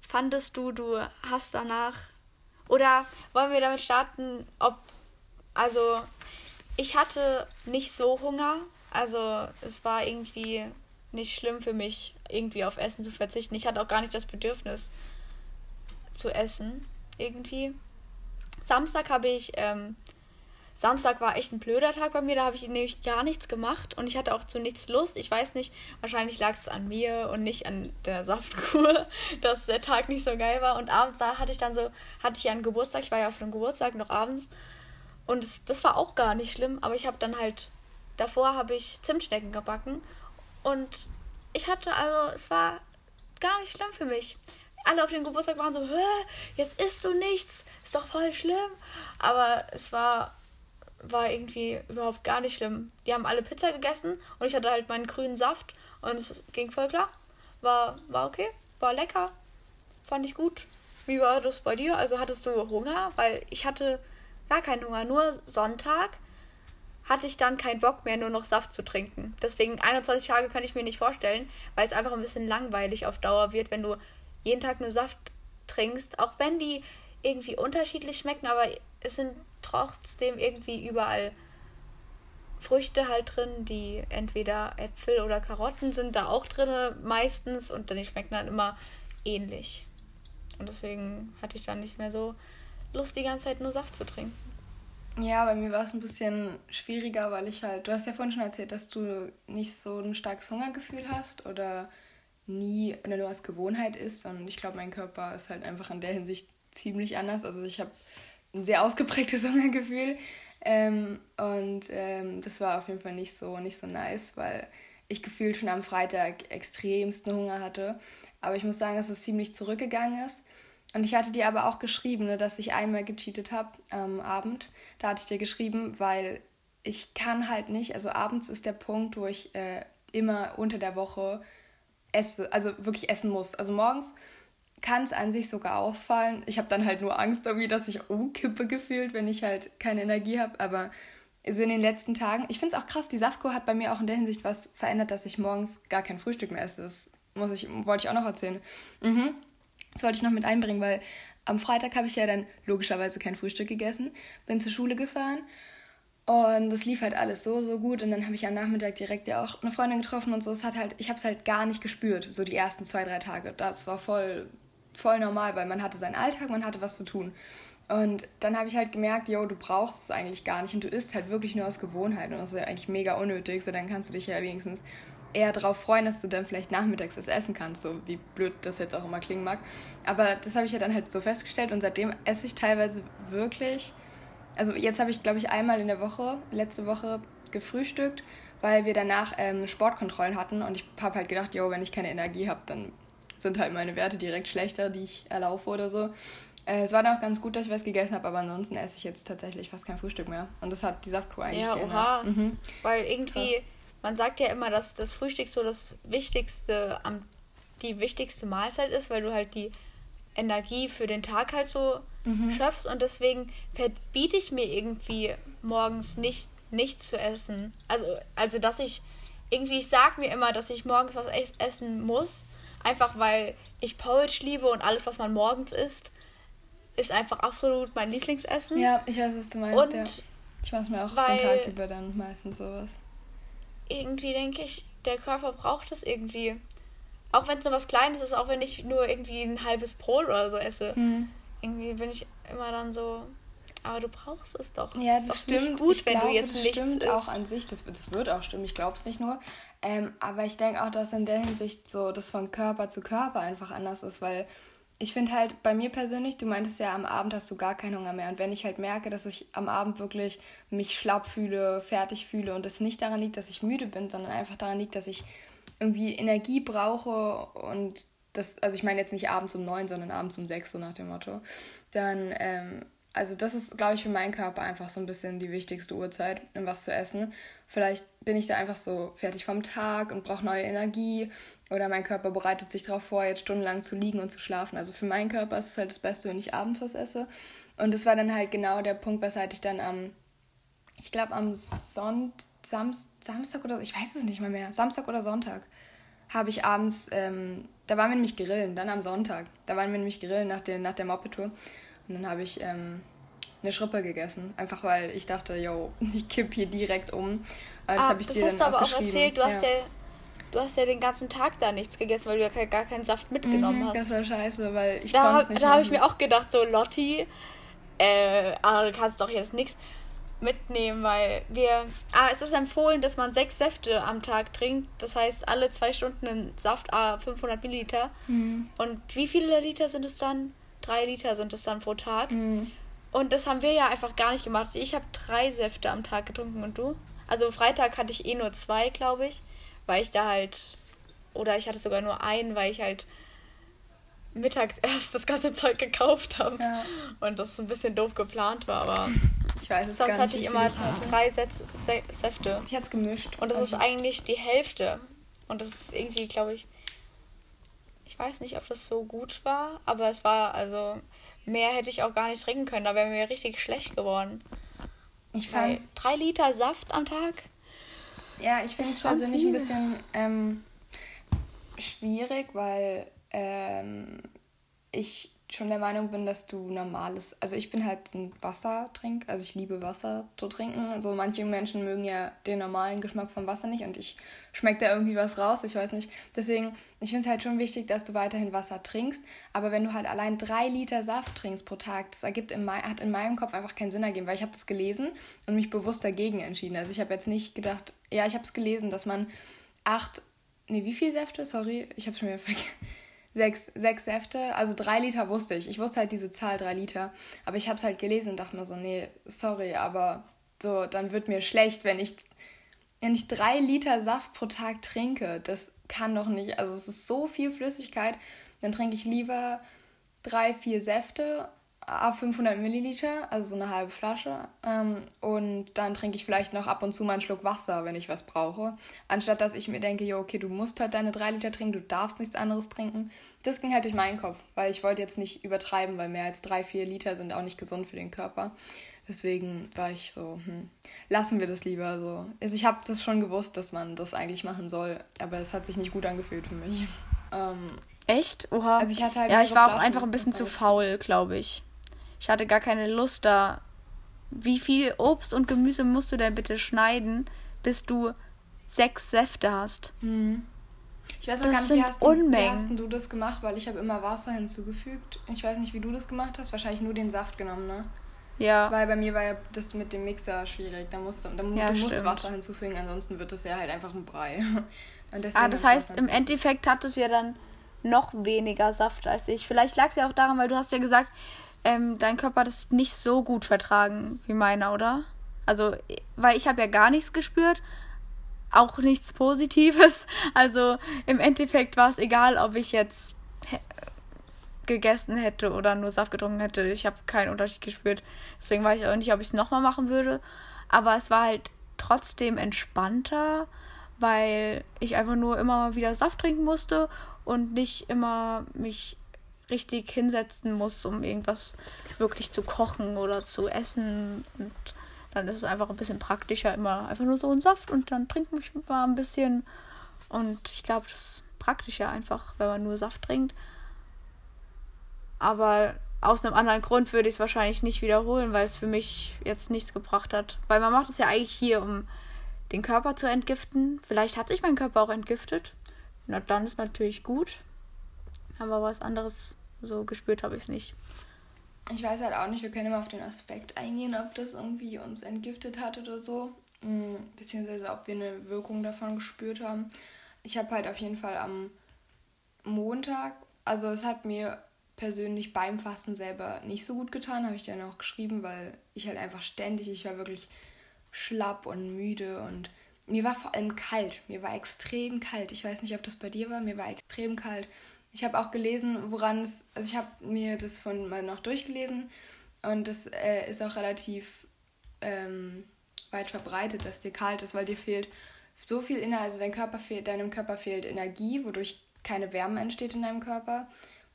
Fandest du, du hast danach oder wollen wir damit starten, ob. Also, ich hatte nicht so Hunger. Also, es war irgendwie nicht schlimm für mich, irgendwie auf Essen zu verzichten. Ich hatte auch gar nicht das Bedürfnis zu essen, irgendwie. Samstag habe ich ähm, Samstag war echt ein blöder Tag bei mir, da habe ich nämlich gar nichts gemacht und ich hatte auch zu nichts Lust. Ich weiß nicht, wahrscheinlich lag es an mir und nicht an der Saftkur, dass der Tag nicht so geil war. Und abends da hatte ich dann so, hatte ich einen Geburtstag, ich war ja auf einem Geburtstag noch abends und das, das war auch gar nicht schlimm, aber ich habe dann halt, davor habe ich Zimtschnecken gebacken und ich hatte, also es war gar nicht schlimm für mich alle auf dem Geburtstag waren so, jetzt isst du nichts, ist doch voll schlimm. Aber es war war irgendwie überhaupt gar nicht schlimm. Die haben alle Pizza gegessen und ich hatte halt meinen grünen Saft und es ging voll klar. War, war okay, war lecker, fand ich gut. Wie war das bei dir? Also hattest du Hunger? Weil ich hatte gar keinen Hunger. Nur Sonntag hatte ich dann keinen Bock mehr, nur noch Saft zu trinken. Deswegen 21 Tage kann ich mir nicht vorstellen, weil es einfach ein bisschen langweilig auf Dauer wird, wenn du jeden Tag nur Saft trinkst. Auch wenn die irgendwie unterschiedlich schmecken, aber es sind trotzdem irgendwie überall Früchte halt drin, die entweder Äpfel oder Karotten sind da auch drin meistens und die schmecken dann immer ähnlich. Und deswegen hatte ich dann nicht mehr so Lust, die ganze Zeit nur Saft zu trinken.
Ja, bei mir war es ein bisschen schwieriger, weil ich halt, du hast ja vorhin schon erzählt, dass du nicht so ein starkes Hungergefühl hast oder nie oder nur aus Gewohnheit isst. Und ich glaube, mein Körper ist halt einfach in der Hinsicht ziemlich anders. Also ich habe ein sehr ausgeprägtes Hungergefühl. Ähm, und ähm, das war auf jeden Fall nicht so, nicht so nice, weil ich gefühlt schon am Freitag extremsten Hunger hatte. Aber ich muss sagen, dass es ziemlich zurückgegangen ist. Und ich hatte dir aber auch geschrieben, ne, dass ich einmal gecheatet habe am Abend. Da hatte ich dir geschrieben, weil ich kann halt nicht, also abends ist der Punkt, wo ich äh, immer unter der Woche esse, also wirklich essen muss. Also morgens kann es an sich sogar ausfallen. Ich habe dann halt nur Angst irgendwie, dass ich umkippe gefühlt, wenn ich halt keine Energie habe. Aber so in den letzten Tagen, ich finde es auch krass, die Saftkur hat bei mir auch in der Hinsicht was verändert, dass ich morgens gar kein Frühstück mehr esse. Das muss ich, wollte ich auch noch erzählen. Mhm. Das wollte ich noch mit einbringen, weil am Freitag habe ich ja dann logischerweise kein Frühstück gegessen, bin zur Schule gefahren und es lief halt alles so, so gut. Und dann habe ich am Nachmittag direkt ja auch eine Freundin getroffen und so. Es hat halt, ich habe es halt gar nicht gespürt, so die ersten zwei, drei Tage. Das war voll voll normal, weil man hatte seinen Alltag, man hatte was zu tun. Und dann habe ich halt gemerkt, yo, du brauchst es eigentlich gar nicht und du isst halt wirklich nur aus Gewohnheit und das ist ja eigentlich mega unnötig, so dann kannst du dich ja wenigstens eher darauf freuen, dass du dann vielleicht nachmittags was essen kannst, so wie blöd das jetzt auch immer klingen mag. Aber das habe ich ja dann halt so festgestellt und seitdem esse ich teilweise wirklich, also jetzt habe ich glaube ich einmal in der Woche, letzte Woche gefrühstückt, weil wir danach ähm, Sportkontrollen hatten und ich habe halt gedacht, yo, wenn ich keine Energie habe, dann sind halt meine Werte direkt schlechter, die ich erlaufe oder so. Äh, es war dann auch ganz gut, dass ich was gegessen habe, aber ansonsten esse ich jetzt tatsächlich fast kein Frühstück mehr. Und das hat die Saftkur eigentlich Ja, oha.
Mhm. Weil irgendwie, Krass. Man sagt ja immer, dass das Frühstück so das wichtigste, die wichtigste Mahlzeit ist, weil du halt die Energie für den Tag halt so mhm. schöpfst. Und deswegen verbiete ich mir irgendwie morgens nicht nichts zu essen. Also, also dass ich irgendwie, ich sag mir immer, dass ich morgens was essen muss, Einfach weil ich Porridge liebe und alles, was man morgens isst, ist einfach absolut mein Lieblingsessen.
Ja, ich weiß, was du meinst. Und ja. Ich mache mir auch den Tag über dann meistens sowas.
Irgendwie denke ich, der Körper braucht es irgendwie. auch wenn es nur was Kleines ist, auch wenn ich nur irgendwie ein halbes Brot oder so esse, mhm. irgendwie bin ich immer dann so, aber du brauchst es doch. Ja, das, das stimmt.
gut, ich wenn glaube, du jetzt das nichts stimmt isst. auch an sich. Das, das wird auch stimmen. Ich glaube es nicht nur. Ähm, aber ich denke auch, dass in der Hinsicht so das von Körper zu Körper einfach anders ist, weil ich finde halt bei mir persönlich, du meintest ja, am Abend hast du gar keinen Hunger mehr. Und wenn ich halt merke, dass ich am Abend wirklich mich schlapp fühle, fertig fühle und es nicht daran liegt, dass ich müde bin, sondern einfach daran liegt, dass ich irgendwie Energie brauche und das, also ich meine jetzt nicht abends um neun, sondern abends um sechs, so nach dem Motto, dann ähm, also das ist, glaube ich, für meinen Körper einfach so ein bisschen die wichtigste Uhrzeit, um was zu essen. Vielleicht bin ich da einfach so fertig vom Tag und brauche neue Energie oder mein Körper bereitet sich darauf vor, jetzt stundenlang zu liegen und zu schlafen. Also für meinen Körper ist es halt das Beste, wenn ich abends was esse. Und das war dann halt genau der Punkt, weshalb ich dann am, ich glaube am Sonntag, Samstag oder ich weiß es nicht mal mehr, Samstag oder Sonntag, habe ich abends, ähm, da waren wir nämlich grillen, dann am Sonntag, da waren wir nämlich grillen nach der, nach der Moped-Tour. Und dann habe ich ähm, eine Schrippe gegessen. Einfach weil ich dachte, yo, ich kipp hier direkt um. Das ah,
das hast dann du aber auch erzählt, du hast ja. Du hast ja den ganzen Tag da nichts gegessen, weil du ja gar keinen Saft mitgenommen mhm, hast.
Das war scheiße, weil ich
da, nicht Da habe ich mir auch gedacht, so Lotti, äh, aber du kannst doch jetzt nichts mitnehmen, weil wir. Ah, es ist empfohlen, dass man sechs Säfte am Tag trinkt. Das heißt, alle zwei Stunden einen Saft, ah, 500 Milliliter. Mhm. Und wie viele Liter sind es dann? Drei Liter sind es dann pro Tag. Mhm. Und das haben wir ja einfach gar nicht gemacht. Ich habe drei Säfte am Tag getrunken und du? Also Freitag hatte ich eh nur zwei, glaube ich, weil ich da halt. Oder ich hatte sogar nur einen, weil ich halt mittags erst das ganze Zeug gekauft habe. Ja. Und das ein bisschen doof geplant war, aber. Ich weiß es Sonst gar nicht, hatte ich immer ich drei Sätze, Säfte.
Ich hatte es gemischt.
Und das also. ist eigentlich die Hälfte. Und das ist irgendwie, glaube ich, ich weiß nicht, ob das so gut war, aber es war, also, mehr hätte ich auch gar nicht trinken können. Da wäre mir richtig schlecht geworden. Ich fand drei Liter Saft am Tag.
Ja, ich finde es persönlich viel. ein bisschen ähm, schwierig, weil ähm, ich schon der Meinung bin, dass du normales, also ich bin halt ein Wassertrink, also ich liebe Wasser zu trinken. Also manche Menschen mögen ja den normalen Geschmack vom Wasser nicht und ich schmecke da irgendwie was raus, ich weiß nicht. Deswegen, ich finde es halt schon wichtig, dass du weiterhin Wasser trinkst, aber wenn du halt allein drei Liter Saft trinkst pro Tag, das ergibt in mein, hat in meinem Kopf einfach keinen Sinn ergeben, weil ich habe das gelesen und mich bewusst dagegen entschieden. Also ich habe jetzt nicht gedacht, ja, ich habe es gelesen, dass man acht, nee, wie viel Säfte? Sorry, ich habe schon wieder vergessen sechs, sechs Säfte. Also drei Liter wusste ich. Ich wusste halt diese Zahl, drei Liter. Aber ich habe es halt gelesen und dachte mir so, nee, sorry, aber so, dann wird mir schlecht, wenn ich, wenn ich drei Liter Saft pro Tag trinke. Das kann doch nicht. Also es ist so viel Flüssigkeit. Dann trinke ich lieber drei, vier Säfte auf 500 Milliliter, also so eine halbe Flasche. Ähm, und dann trinke ich vielleicht noch ab und zu mal einen Schluck Wasser, wenn ich was brauche. Anstatt dass ich mir denke, jo, okay, du musst halt deine drei Liter trinken, du darfst nichts anderes trinken. Das ging halt durch meinen Kopf, weil ich wollte jetzt nicht übertreiben, weil mehr als drei, vier Liter sind auch nicht gesund für den Körper. Deswegen war ich so, hm, lassen wir das lieber so. Also ich habe das schon gewusst, dass man das eigentlich machen soll, aber es hat sich nicht gut angefühlt für mich. Ähm,
Echt? Oha. Also ich hatte halt ja, ich war auch einfach ein bisschen zu faul, glaube ich. Ich hatte gar keine Lust da. Wie viel Obst und Gemüse musst du denn bitte schneiden, bis du sechs Säfte hast? Hm.
Ich weiß auch das gar nicht, wie hast, du, wie hast du das gemacht, weil ich habe immer Wasser hinzugefügt. Ich weiß nicht, wie du das gemacht hast. Wahrscheinlich nur den Saft genommen, ne? Ja. Weil bei mir war ja das mit dem Mixer schwierig. Da musst du, da, ja, du musst Wasser hinzufügen, ansonsten wird das ja halt einfach ein Brei.
ah, das heißt, im Endeffekt hattest du ja dann noch weniger Saft als ich. Vielleicht lag es ja auch daran, weil du hast ja gesagt, ähm, dein Körper hat es nicht so gut vertragen wie meiner, oder? Also, weil ich habe ja gar nichts gespürt, auch nichts Positives. Also im Endeffekt war es egal, ob ich jetzt gegessen hätte oder nur Saft getrunken hätte. Ich habe keinen Unterschied gespürt. Deswegen weiß ich auch nicht, ob ich es nochmal machen würde. Aber es war halt trotzdem entspannter, weil ich einfach nur immer wieder Saft trinken musste und nicht immer mich richtig hinsetzen muss, um irgendwas wirklich zu kochen oder zu essen. Und dann ist es einfach ein bisschen praktischer, immer einfach nur so einen Saft und dann trinkt man mal ein bisschen. Und ich glaube, das ist praktischer einfach, wenn man nur Saft trinkt. Aber aus einem anderen Grund würde ich es wahrscheinlich nicht wiederholen, weil es für mich jetzt nichts gebracht hat. Weil man macht es ja eigentlich hier, um den Körper zu entgiften. Vielleicht hat sich mein Körper auch entgiftet. na dann ist natürlich gut. Aber was anderes so gespürt habe ich es nicht.
Ich weiß halt auch nicht, wir können immer auf den Aspekt eingehen, ob das irgendwie uns entgiftet hat oder so. Mm, beziehungsweise ob wir eine Wirkung davon gespürt haben. Ich habe halt auf jeden Fall am Montag, also es hat mir persönlich beim Fasten selber nicht so gut getan, habe ich dann auch geschrieben, weil ich halt einfach ständig, ich war wirklich schlapp und müde und mir war vor allem kalt. Mir war extrem kalt. Ich weiß nicht, ob das bei dir war, mir war extrem kalt. Ich habe auch gelesen, woran es, also ich habe mir das von mal noch durchgelesen und das äh, ist auch relativ ähm, weit verbreitet, dass dir kalt ist, weil dir fehlt so viel Inhalt, also dein Körper fehlt, deinem Körper fehlt Energie, wodurch keine Wärme entsteht in deinem Körper.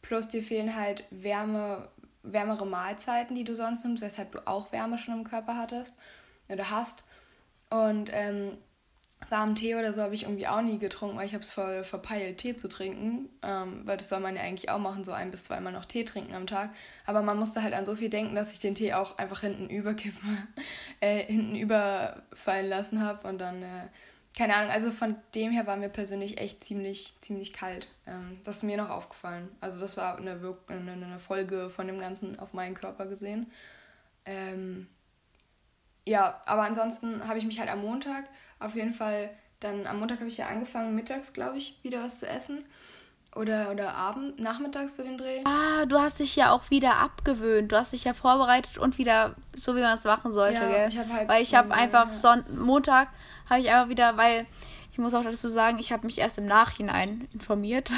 Plus dir fehlen halt Wärme, wärmere Mahlzeiten, die du sonst nimmst, weshalb du auch Wärme schon im Körper hattest oder hast. Und ähm, warmen Tee oder so habe ich irgendwie auch nie getrunken, weil ich habe es voll verpeilt, Tee zu trinken. Ähm, weil das soll man ja eigentlich auch machen, so ein bis zweimal noch Tee trinken am Tag. Aber man musste halt an so viel denken, dass ich den Tee auch einfach hinten überkippen, äh, hinten überfallen lassen habe und dann äh, keine Ahnung, also von dem her war mir persönlich echt ziemlich, ziemlich kalt. Ähm, das ist mir noch aufgefallen. Also das war eine, Wirk eine, eine Folge von dem Ganzen auf meinen Körper gesehen. Ähm, ja, aber ansonsten habe ich mich halt am Montag auf jeden Fall, dann am Montag habe ich ja angefangen, mittags, glaube ich, wieder was zu essen. Oder, oder Abend, nachmittags so den Dreh.
Ah, du hast dich ja auch wieder abgewöhnt. Du hast dich ja vorbereitet und wieder so, wie man es machen sollte, ja, gell? Ich halt weil ich habe einfach ja. Son Montag habe ich einfach wieder, weil ich muss auch dazu sagen, ich habe mich erst im Nachhinein informiert.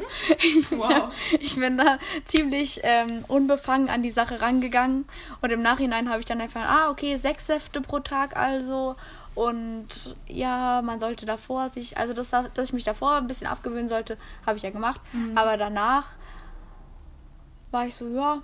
wow. ich, hab, ich bin da ziemlich ähm, unbefangen an die Sache rangegangen und im Nachhinein habe ich dann einfach, ah, okay, sechs Säfte pro Tag also und ja, man sollte davor sich, also dass, dass ich mich davor ein bisschen abgewöhnen sollte, habe ich ja gemacht. Mhm. Aber danach war ich so, ja,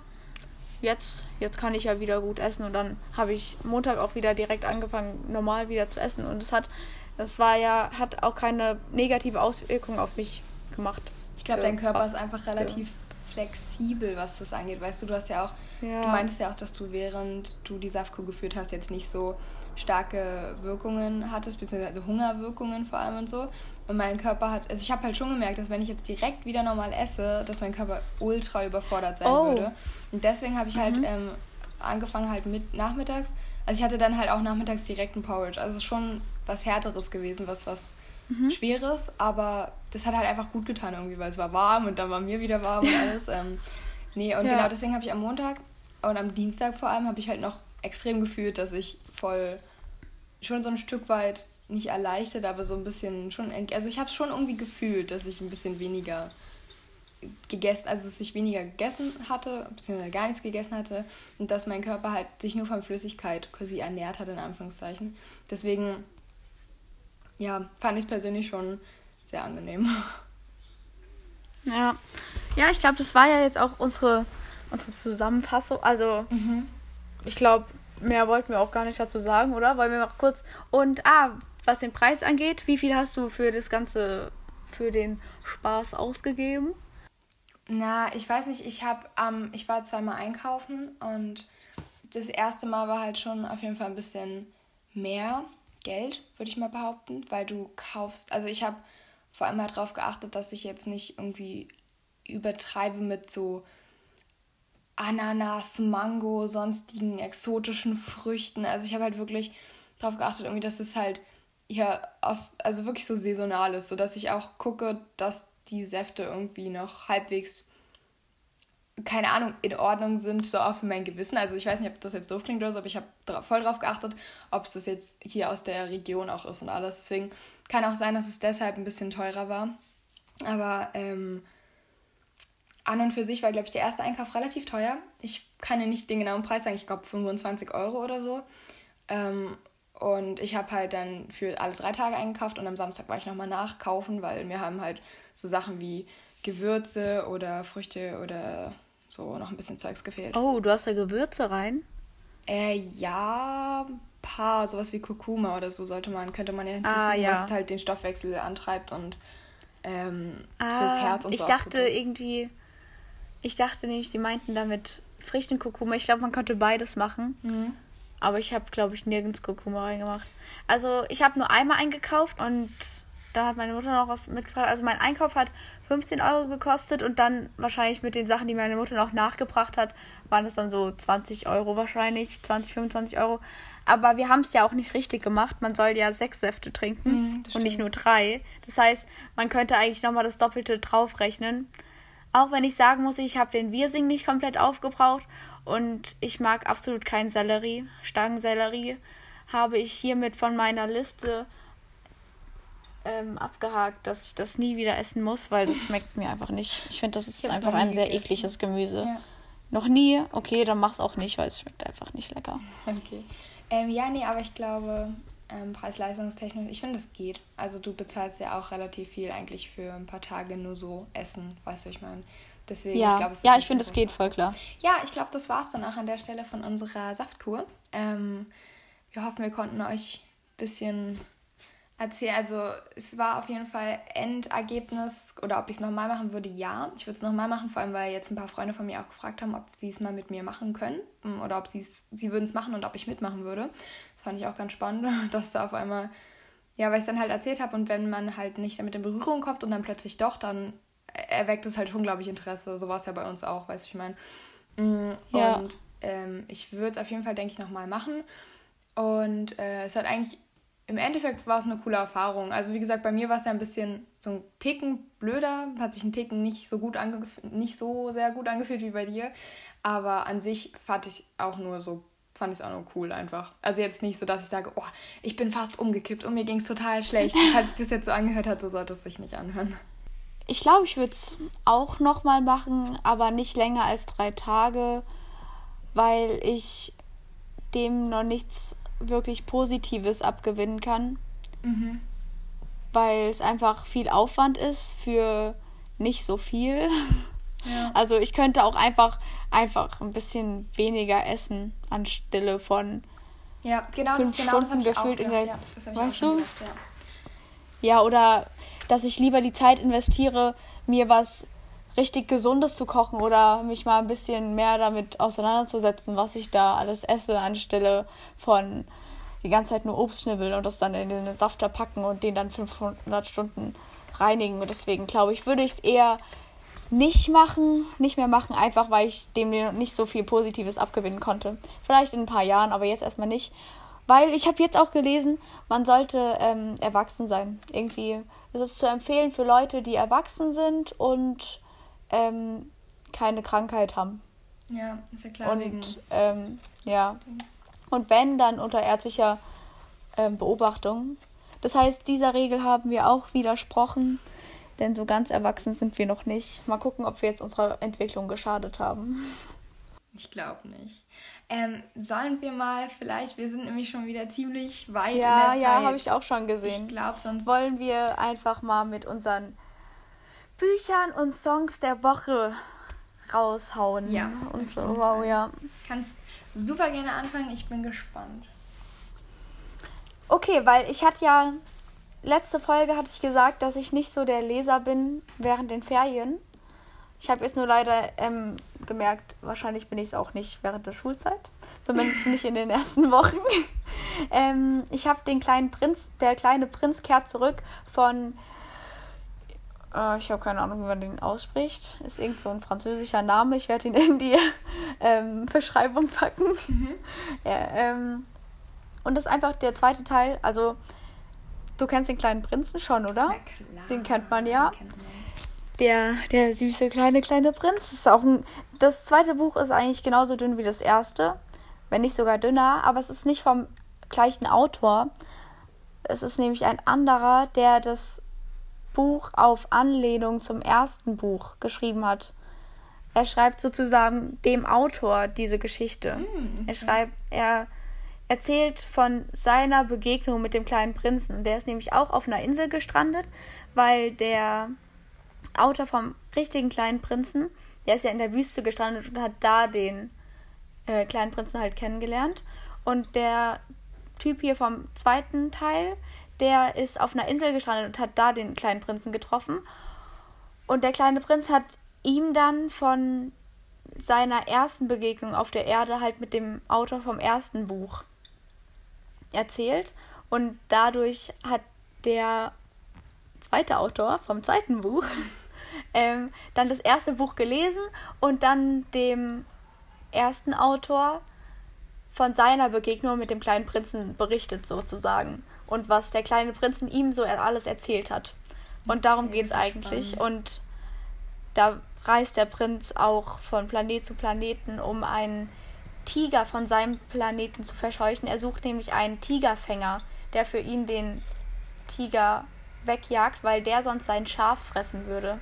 jetzt, jetzt kann ich ja wieder gut essen. Und dann habe ich Montag auch wieder direkt angefangen, normal wieder zu essen. Und es hat, es war ja, hat auch keine negative Auswirkung auf mich gemacht.
Ich glaube, dein Körper ist einfach relativ ja. flexibel, was das angeht. Weißt du, du hast ja auch, ja. du meintest ja auch, dass du während du die Saftkur geführt hast, jetzt nicht so starke Wirkungen hattest, beziehungsweise Hungerwirkungen vor allem und so. Und mein Körper hat, also ich habe halt schon gemerkt, dass wenn ich jetzt direkt wieder normal esse, dass mein Körper ultra überfordert sein oh. würde. Und deswegen habe ich halt mhm. ähm, angefangen halt mit nachmittags. Also ich hatte dann halt auch nachmittags direkt ein Porridge. Also es ist schon was härteres gewesen, was was mhm. schweres, aber das hat halt einfach gut getan irgendwie, weil es war warm und dann war mir wieder warm und alles. Ähm, nee, und ja. genau deswegen habe ich am Montag und am Dienstag vor allem habe ich halt noch extrem gefühlt, dass ich voll schon so ein Stück weit nicht erleichtert, aber so ein bisschen schon. Also ich habe es schon irgendwie gefühlt, dass ich ein bisschen weniger gegessen, also dass ich weniger gegessen hatte, beziehungsweise gar nichts gegessen hatte und dass mein Körper halt sich nur von Flüssigkeit quasi ernährt hat, in Anführungszeichen. Deswegen, ja, fand ich persönlich schon sehr angenehm.
Ja, ja, ich glaube, das war ja jetzt auch unsere, unsere Zusammenfassung. Also, mhm. ich glaube, mehr wollten wir auch gar nicht dazu sagen, oder? Wollen wir noch kurz. Und, ah, was den Preis angeht, wie viel hast du für das Ganze, für den Spaß ausgegeben?
Na, ich weiß nicht, ich habe, ähm, ich war zweimal einkaufen und das erste Mal war halt schon auf jeden Fall ein bisschen mehr Geld, würde ich mal behaupten, weil du kaufst, also ich habe vor allem halt darauf geachtet, dass ich jetzt nicht irgendwie übertreibe mit so Ananas, Mango, sonstigen exotischen Früchten. Also ich habe halt wirklich darauf geachtet, irgendwie, dass es halt hier aus, also wirklich so saisonal ist, sodass ich auch gucke, dass die Säfte irgendwie noch halbwegs, keine Ahnung, in Ordnung sind, so auch für mein Gewissen. Also ich weiß nicht, ob das jetzt doof klingt oder so, aber ich habe voll drauf geachtet, ob es das jetzt hier aus der Region auch ist und alles. Deswegen kann auch sein, dass es deshalb ein bisschen teurer war. Aber ähm, an und für sich war, glaube ich, der erste Einkauf relativ teuer. Ich kann dir nicht den genauen Preis sagen, ich glaube 25 Euro oder so. Ähm, und ich habe halt dann für alle drei Tage eingekauft und am Samstag war ich nochmal nachkaufen, weil mir haben halt so Sachen wie Gewürze oder Früchte oder so noch ein bisschen Zeugs gefehlt.
Oh, du hast da Gewürze rein?
Äh, ja, ein paar, sowas wie Kurkuma oder so sollte man, könnte man ja hinzufügen, ah, ja. was halt den Stoffwechsel antreibt und ähm,
ah, fürs Herz und ich so. Ich dachte irgendwie, ich dachte nämlich, die meinten damit frischen Kurkuma. Ich glaube, man könnte beides machen. Mhm. Aber ich habe, glaube ich, nirgends Kurkuma reingemacht. Also ich habe nur einmal eingekauft und da hat meine Mutter noch was mitgebracht. Also mein Einkauf hat 15 Euro gekostet und dann wahrscheinlich mit den Sachen, die meine Mutter noch nachgebracht hat, waren es dann so 20 Euro wahrscheinlich, 20, 25 Euro. Aber wir haben es ja auch nicht richtig gemacht. Man soll ja sechs Säfte trinken mm, und nicht nur drei. Das heißt, man könnte eigentlich nochmal das Doppelte draufrechnen. Auch wenn ich sagen muss, ich habe den Wirsing nicht komplett aufgebraucht und ich mag absolut keinen Sellerie. Stangensellerie habe ich hiermit von meiner Liste ähm, abgehakt, dass ich das nie wieder essen muss, weil das schmeckt mir einfach nicht. Ich finde, das ist einfach ein sehr gegessen. ekliges Gemüse. Ja. Noch nie? Okay, dann mach's auch nicht, weil es schmeckt einfach nicht lecker.
Okay. Ähm, ja, nee, aber ich glaube, ähm, preis-leistungstechnisch, ich finde, das geht. Also du bezahlst ja auch relativ viel eigentlich für ein paar Tage nur so Essen, weißt du, ich meine.
Deswegen, ja, ich glaube, ja, ich finde, es geht voll klar.
Ja, ich glaube, das war es dann auch an der Stelle von unserer Saftkur. Ähm, wir hoffen, wir konnten euch ein bisschen erzählen. Also es war auf jeden Fall Endergebnis oder ob ich es nochmal machen würde, ja. Ich würde es nochmal machen, vor allem weil jetzt ein paar Freunde von mir auch gefragt haben, ob sie es mal mit mir machen können mm, oder ob sie sie würden es machen und ob ich mitmachen würde. Das fand ich auch ganz spannend, dass da auf einmal, ja, weil ich es dann halt erzählt habe und wenn man halt nicht damit in Berührung kommt und dann plötzlich doch, dann erweckt es halt schon, glaube ich, Interesse. So war es ja bei uns auch, weißt du, ich meine. Ja. Und ähm, ich würde es auf jeden Fall, denke ich, nochmal machen. Und äh, es hat eigentlich im Endeffekt war es eine coole Erfahrung. Also wie gesagt, bei mir war es ja ein bisschen so ein Ticken blöder, hat sich ein Ticken nicht so gut nicht so sehr gut angefühlt wie bei dir, aber an sich fand ich auch nur so fand ich es auch nur cool einfach. Also jetzt nicht so, dass ich sage, oh, ich bin fast umgekippt und mir ging es total schlecht. Falls sich das jetzt so angehört hat, so sollte es sich nicht anhören.
Ich glaube, ich würde es auch nochmal machen, aber nicht länger als drei Tage, weil ich dem noch nichts wirklich Positives abgewinnen kann. Mhm. Weil es einfach viel Aufwand ist für nicht so viel. Ja. Also ich könnte auch einfach, einfach ein bisschen weniger essen anstelle von ja, genau, fünf das, genau, Stunden gefühlt in der. Ja, weißt du? Gedacht, ja. ja, oder dass ich lieber die Zeit investiere, mir was richtig Gesundes zu kochen oder mich mal ein bisschen mehr damit auseinanderzusetzen, was ich da alles esse, anstelle von die ganze Zeit nur Obst schnibbeln und das dann in den Safter packen und den dann 500 Stunden reinigen. Und deswegen glaube ich, würde ich es eher nicht machen, nicht mehr machen, einfach weil ich dem nicht so viel Positives abgewinnen konnte. Vielleicht in ein paar Jahren, aber jetzt erstmal nicht. Weil ich habe jetzt auch gelesen, man sollte ähm, erwachsen sein. Irgendwie ist es zu empfehlen für Leute, die erwachsen sind und ähm, keine Krankheit haben. Ja, ist ja klar. Und ähm, ja. Und wenn, dann unter ärztlicher ähm, Beobachtung. Das heißt, dieser Regel haben wir auch widersprochen, denn so ganz erwachsen sind wir noch nicht. Mal gucken, ob wir jetzt unserer Entwicklung geschadet haben.
Ich glaube nicht. Ähm, sollen wir mal vielleicht, wir sind nämlich schon wieder ziemlich weit
ja, in der Zeit. Ja, habe ich auch schon gesehen. Ich glaube, sonst wollen wir einfach mal mit unseren Büchern und Songs der Woche raushauen. Ja. Und so,
wow, ja. Kannst super gerne anfangen, ich bin gespannt.
Okay, weil ich hatte ja, letzte Folge hatte ich gesagt, dass ich nicht so der Leser bin während den Ferien. Ich habe jetzt nur leider ähm, gemerkt, wahrscheinlich bin ich es auch nicht während der Schulzeit. Zumindest nicht in den ersten Wochen. ähm, ich habe den kleinen Prinz, der kleine Prinz kehrt zurück von äh, ich habe keine Ahnung, wie man den ausspricht. Ist irgend so ein französischer Name. Ich werde ihn in die ähm, Beschreibung packen. Mhm. Ja, ähm, und das ist einfach der zweite Teil. Also, du kennst den kleinen Prinzen schon, oder? Den kennt man ja. Der, der süße kleine kleine Prinz. Ist auch ein, das zweite Buch ist eigentlich genauso dünn wie das erste. Wenn nicht sogar dünner. Aber es ist nicht vom gleichen Autor. Es ist nämlich ein anderer, der das Buch auf Anlehnung zum ersten Buch geschrieben hat. Er schreibt sozusagen dem Autor diese Geschichte. Mhm. Er schreibt, er erzählt von seiner Begegnung mit dem kleinen Prinzen. Der ist nämlich auch auf einer Insel gestrandet, weil der Autor vom richtigen kleinen Prinzen, der ist ja in der Wüste gestrandet und hat da den äh, kleinen Prinzen halt kennengelernt. Und der Typ hier vom zweiten Teil, der ist auf einer Insel gestrandet und hat da den kleinen Prinzen getroffen. Und der kleine Prinz hat ihm dann von seiner ersten Begegnung auf der Erde halt mit dem Autor vom ersten Buch erzählt. Und dadurch hat der zweite Autor vom zweiten Buch, ähm, dann das erste Buch gelesen und dann dem ersten Autor von seiner Begegnung mit dem kleinen Prinzen berichtet sozusagen und was der kleine Prinzen ihm so alles erzählt hat. Und darum geht es eigentlich. Und da reist der Prinz auch von Planet zu Planeten, um einen Tiger von seinem Planeten zu verscheuchen. Er sucht nämlich einen Tigerfänger, der für ihn den Tiger wegjagt, weil der sonst sein Schaf fressen würde.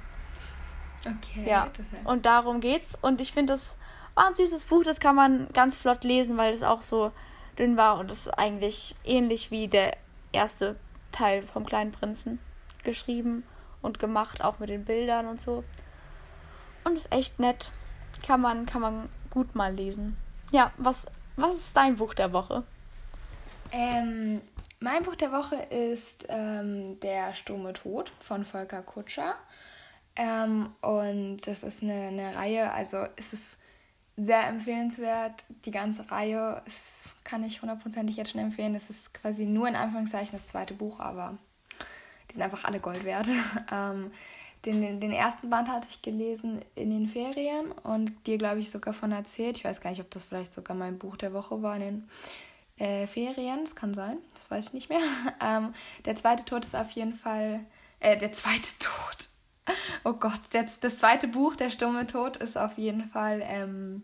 Okay. Ja. Und darum geht's. Und ich finde, das war ein süßes Buch, das kann man ganz flott lesen, weil es auch so dünn war und es ist eigentlich ähnlich wie der erste Teil vom kleinen Prinzen geschrieben und gemacht, auch mit den Bildern und so. Und ist echt nett. Kann man, kann man gut mal lesen. Ja, was, was ist dein Buch der Woche?
Ähm, mein Buch der Woche ist ähm, Der stumme Tod von Volker Kutscher. Ähm, und das ist eine, eine Reihe, also es ist sehr empfehlenswert. Die ganze Reihe ist, kann ich hundertprozentig jetzt schon empfehlen. Das ist quasi nur in Anführungszeichen das zweite Buch, aber die sind einfach alle Gold wert. ähm, den, den ersten Band hatte ich gelesen in den Ferien und dir, glaube ich, sogar von erzählt. Ich weiß gar nicht, ob das vielleicht sogar mein Buch der Woche war in den äh, Ferien. Das kann sein, das weiß ich nicht mehr. ähm, der zweite Tod ist auf jeden Fall. Äh, der zweite Tod. Oh Gott, das, das zweite Buch, Der stumme Tod, ist auf jeden Fall. Ähm,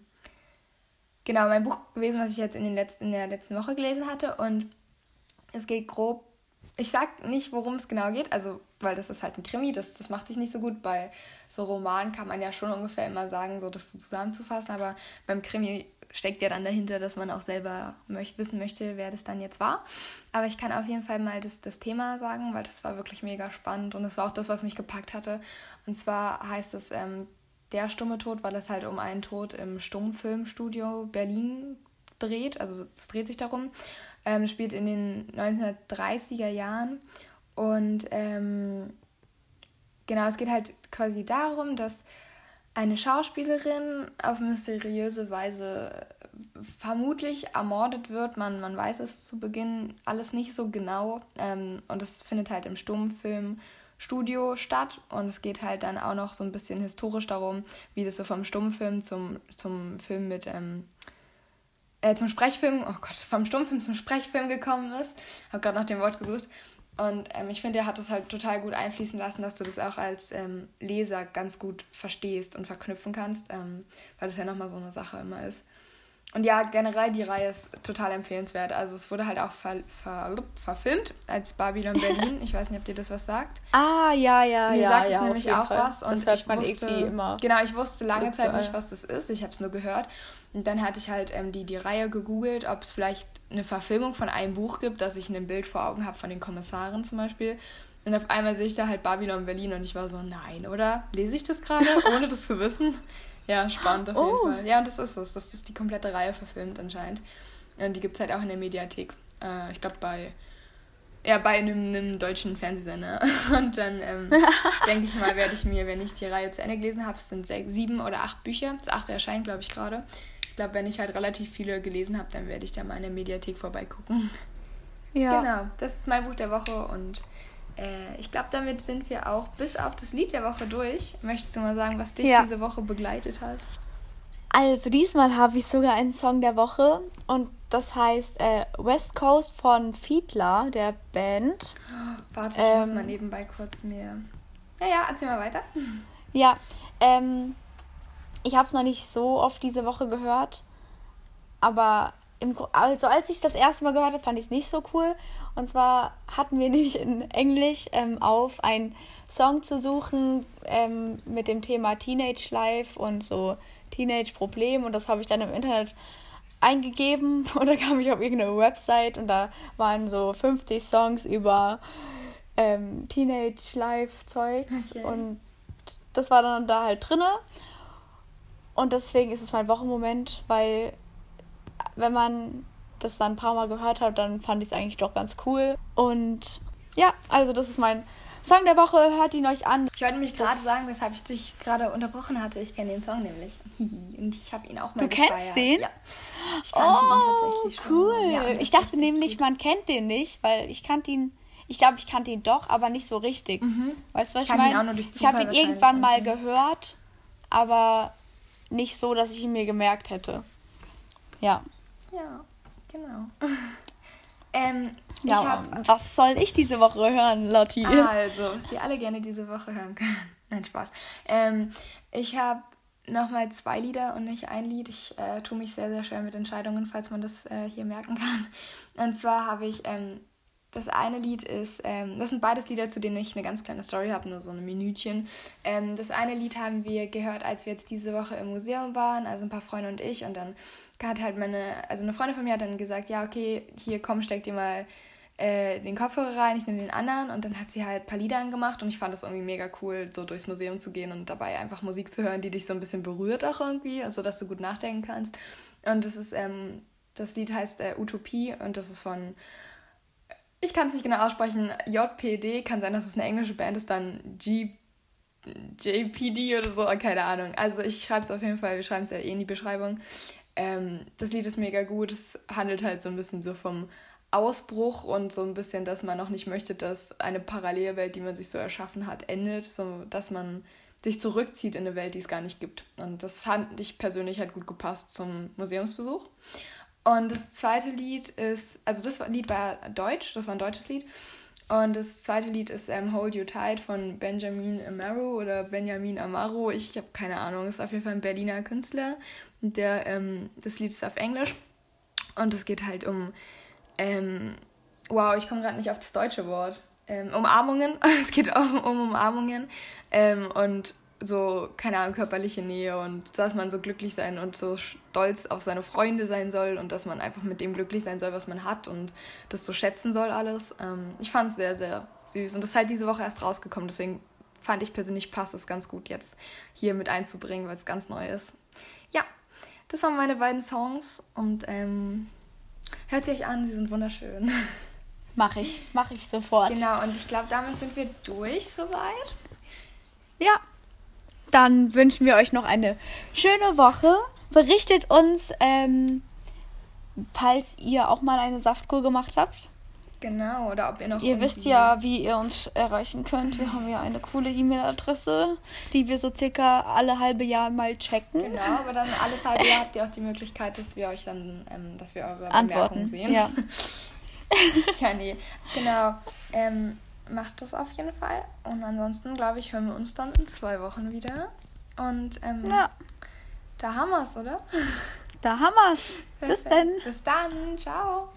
genau, mein Buch gewesen, was ich jetzt in, den letzten, in der letzten Woche gelesen hatte. Und es geht grob ich sag nicht, worum es genau geht, also weil das ist halt ein Krimi, das, das macht sich nicht so gut. Bei so Romanen kann man ja schon ungefähr immer sagen, so das so zusammenzufassen, aber beim Krimi steckt ja dann dahinter, dass man auch selber möcht wissen möchte, wer das dann jetzt war. Aber ich kann auf jeden Fall mal das, das Thema sagen, weil das war wirklich mega spannend und das war auch das, was mich gepackt hatte. Und zwar heißt es ähm, Der stumme Tod, weil es halt um einen Tod im Stummfilmstudio Berlin dreht. Also es dreht sich darum ähm, spielt in den 1930er Jahren. Und ähm, genau, es geht halt quasi darum, dass eine Schauspielerin auf mysteriöse Weise vermutlich ermordet wird. Man, man weiß es zu Beginn alles nicht so genau. Ähm, und es findet halt im Stummfilmstudio statt. Und es geht halt dann auch noch so ein bisschen historisch darum, wie das so vom Stummfilm zum, zum Film mit ähm, äh, zum Sprechfilm, oh Gott, vom Stummfilm zum Sprechfilm gekommen ist. Habe gerade nach dem Wort gesucht. Und ähm, ich finde, er hat es halt total gut einfließen lassen, dass du das auch als ähm, Leser ganz gut verstehst und verknüpfen kannst, ähm, weil das ja nochmal so eine Sache immer ist. Und ja, generell die Reihe ist total empfehlenswert. Also es wurde halt auch ver ver verfilmt als Babylon Berlin. Ich weiß nicht, ob dir das was sagt.
Ah, ja, ja,
Mir
ja.
sagt
ja,
es nämlich auch Fall. was. Und das hört man wusste, irgendwie immer. Genau, ich wusste lange Zeit nicht, was das ist. Ich habe es nur gehört. Und dann hatte ich halt ähm, die, die Reihe gegoogelt, ob es vielleicht eine Verfilmung von einem Buch gibt, dass ich ein Bild vor Augen habe von den Kommissaren zum Beispiel. Und auf einmal sehe ich da halt Babylon Berlin und ich war so, nein, oder? Lese ich das gerade, ohne das zu wissen? Ja, spannend auf oh. jeden Fall. Ja, und das ist es. Das ist die komplette Reihe verfilmt anscheinend. Und die gibt es halt auch in der Mediathek. Äh, ich glaube bei ja, bei einem, einem deutschen Fernsehsender. Und dann ähm, denke ich mal, werde ich mir, wenn ich die Reihe zu Ende gelesen habe, es sind sechs, sieben oder acht Bücher. Das achte erscheint, glaube ich, gerade. Ich glaube, wenn ich halt relativ viele gelesen habe, dann werde ich da mal in der Mediathek vorbeigucken. Ja. Genau, das ist mein Buch der Woche und äh, ich glaube, damit sind wir auch bis auf das Lied der Woche durch. Möchtest du mal sagen, was dich ja. diese Woche begleitet hat?
Also diesmal habe ich sogar einen Song der Woche und das heißt äh, West Coast von Fiedler, der Band.
Oh, warte, ich ähm, muss mal nebenbei kurz mir. Ja, ja, erzähl mal weiter.
Ja, ähm, ich habe es noch nicht so oft diese Woche gehört, aber im, also als ich das erste Mal gehört habe, fand ich es nicht so cool. Und zwar hatten wir nämlich in Englisch ähm, auf, einen Song zu suchen ähm, mit dem Thema Teenage Life und so Teenage-Problem. Und das habe ich dann im Internet eingegeben und da kam ich auf irgendeine Website und da waren so 50 Songs über ähm, Teenage-Life-Zeugs. Okay. Und das war dann da halt drinne. Und deswegen ist es mein Wochenmoment, weil wenn man das dann ein paar Mal gehört hat, dann fand ich es eigentlich doch ganz cool. Und ja, also das ist mein Song der Woche. Hört ihn euch an.
Ich wollte mich gerade sagen, weshalb ich dich gerade unterbrochen hatte. Ich kenne den Song nämlich. Und ich habe ihn auch mal
Du gefeiert. kennst den? Ja. Ich kannte oh, ihn tatsächlich schon. cool. Ja, ich dachte nämlich, man kennt den nicht, weil ich kannte ihn ich glaube, ich kannte ihn doch, aber nicht so richtig. Weißt du, was
Ich
ich, meine? Ich habe ihn irgendwann mal gehört, aber nicht so, dass ich ihn mir gemerkt hätte. Ja.
Ja, genau. ähm,
Ja,
ich habe
was soll ich diese Woche hören, Lotti?
Also, was ihr alle gerne diese Woche hören können. Nein, Spaß. Ähm, ich habe nochmal zwei Lieder und nicht ein Lied. Ich äh, tue mich sehr, sehr schwer mit Entscheidungen, falls man das äh, hier merken kann. Und zwar habe ich, ähm, das eine Lied ist, ähm, das sind beides Lieder, zu denen ich eine ganz kleine Story habe, nur so ein Minütchen. Ähm, das eine Lied haben wir gehört, als wir jetzt diese Woche im Museum waren, also ein paar Freunde und ich. Und dann hat halt meine, also eine Freundin von mir hat dann gesagt, ja, okay, hier komm, steck dir mal äh, den Kopfhörer rein, ich nehme den anderen und dann hat sie halt ein paar Lieder angemacht und ich fand das irgendwie mega cool, so durchs Museum zu gehen und dabei einfach Musik zu hören, die dich so ein bisschen berührt auch irgendwie, also dass du gut nachdenken kannst. Und das ist, ähm, das Lied heißt äh, Utopie und das ist von, ich kann es nicht genau aussprechen, JPD, kann sein, dass es eine englische Band ist, dann G JPD oder so, keine Ahnung. Also ich schreibe es auf jeden Fall, wir schreiben es ja eh in die Beschreibung. Ähm, das Lied ist mega gut. Es handelt halt so ein bisschen so vom Ausbruch und so ein bisschen, dass man auch nicht möchte, dass eine Parallelwelt, die man sich so erschaffen hat, endet, so dass man sich zurückzieht in eine Welt, die es gar nicht gibt. Und das fand ich persönlich halt gut gepasst zum Museumsbesuch. Und das zweite Lied ist, also das Lied war deutsch, das war ein deutsches Lied. Und das zweite Lied ist ähm, Hold You Tight von Benjamin Amaro oder Benjamin Amaro. Ich habe keine Ahnung, ist auf jeden Fall ein Berliner Künstler. Der, ähm, das Lied ist auf Englisch. Und es geht halt um, ähm, wow, ich komme gerade nicht auf das deutsche Wort. Ähm, Umarmungen. Es geht auch um Umarmungen. Ähm, und so, keine Ahnung, körperliche Nähe und dass man so glücklich sein und so stolz auf seine Freunde sein soll und dass man einfach mit dem glücklich sein soll, was man hat und das so schätzen soll alles. Ähm, ich fand es sehr, sehr süß und das ist halt diese Woche erst rausgekommen, deswegen fand ich persönlich passt es ganz gut jetzt hier mit einzubringen, weil es ganz neu ist. Ja, das waren meine beiden Songs und ähm, hört sie euch an, sie sind wunderschön.
Mach ich, mach ich sofort.
Genau, und ich glaube, damit sind wir durch soweit.
Ja. Dann wünschen wir euch noch eine schöne Woche. Berichtet uns, ähm, falls ihr auch mal eine Saftkur gemacht habt.
Genau, oder ob ihr noch.
Ihr wisst ja, wie ihr uns erreichen könnt. Wir haben ja eine coole E-Mail-Adresse, die wir so circa alle halbe Jahr mal checken.
Genau, aber dann alles halbe Jahr habt ihr auch die Möglichkeit, dass wir euch dann, ähm, dass wir eure
Antworten.
Bemerkungen sehen.
Ja.
ja, nee. Genau. Ähm, macht das auf jeden Fall. Und ansonsten, glaube ich, hören wir uns dann in zwei Wochen wieder. Und ähm,
ja,
da haben wir es, oder?
da haben wir's. Bis
Perfekt.
dann.
Bis dann. Ciao.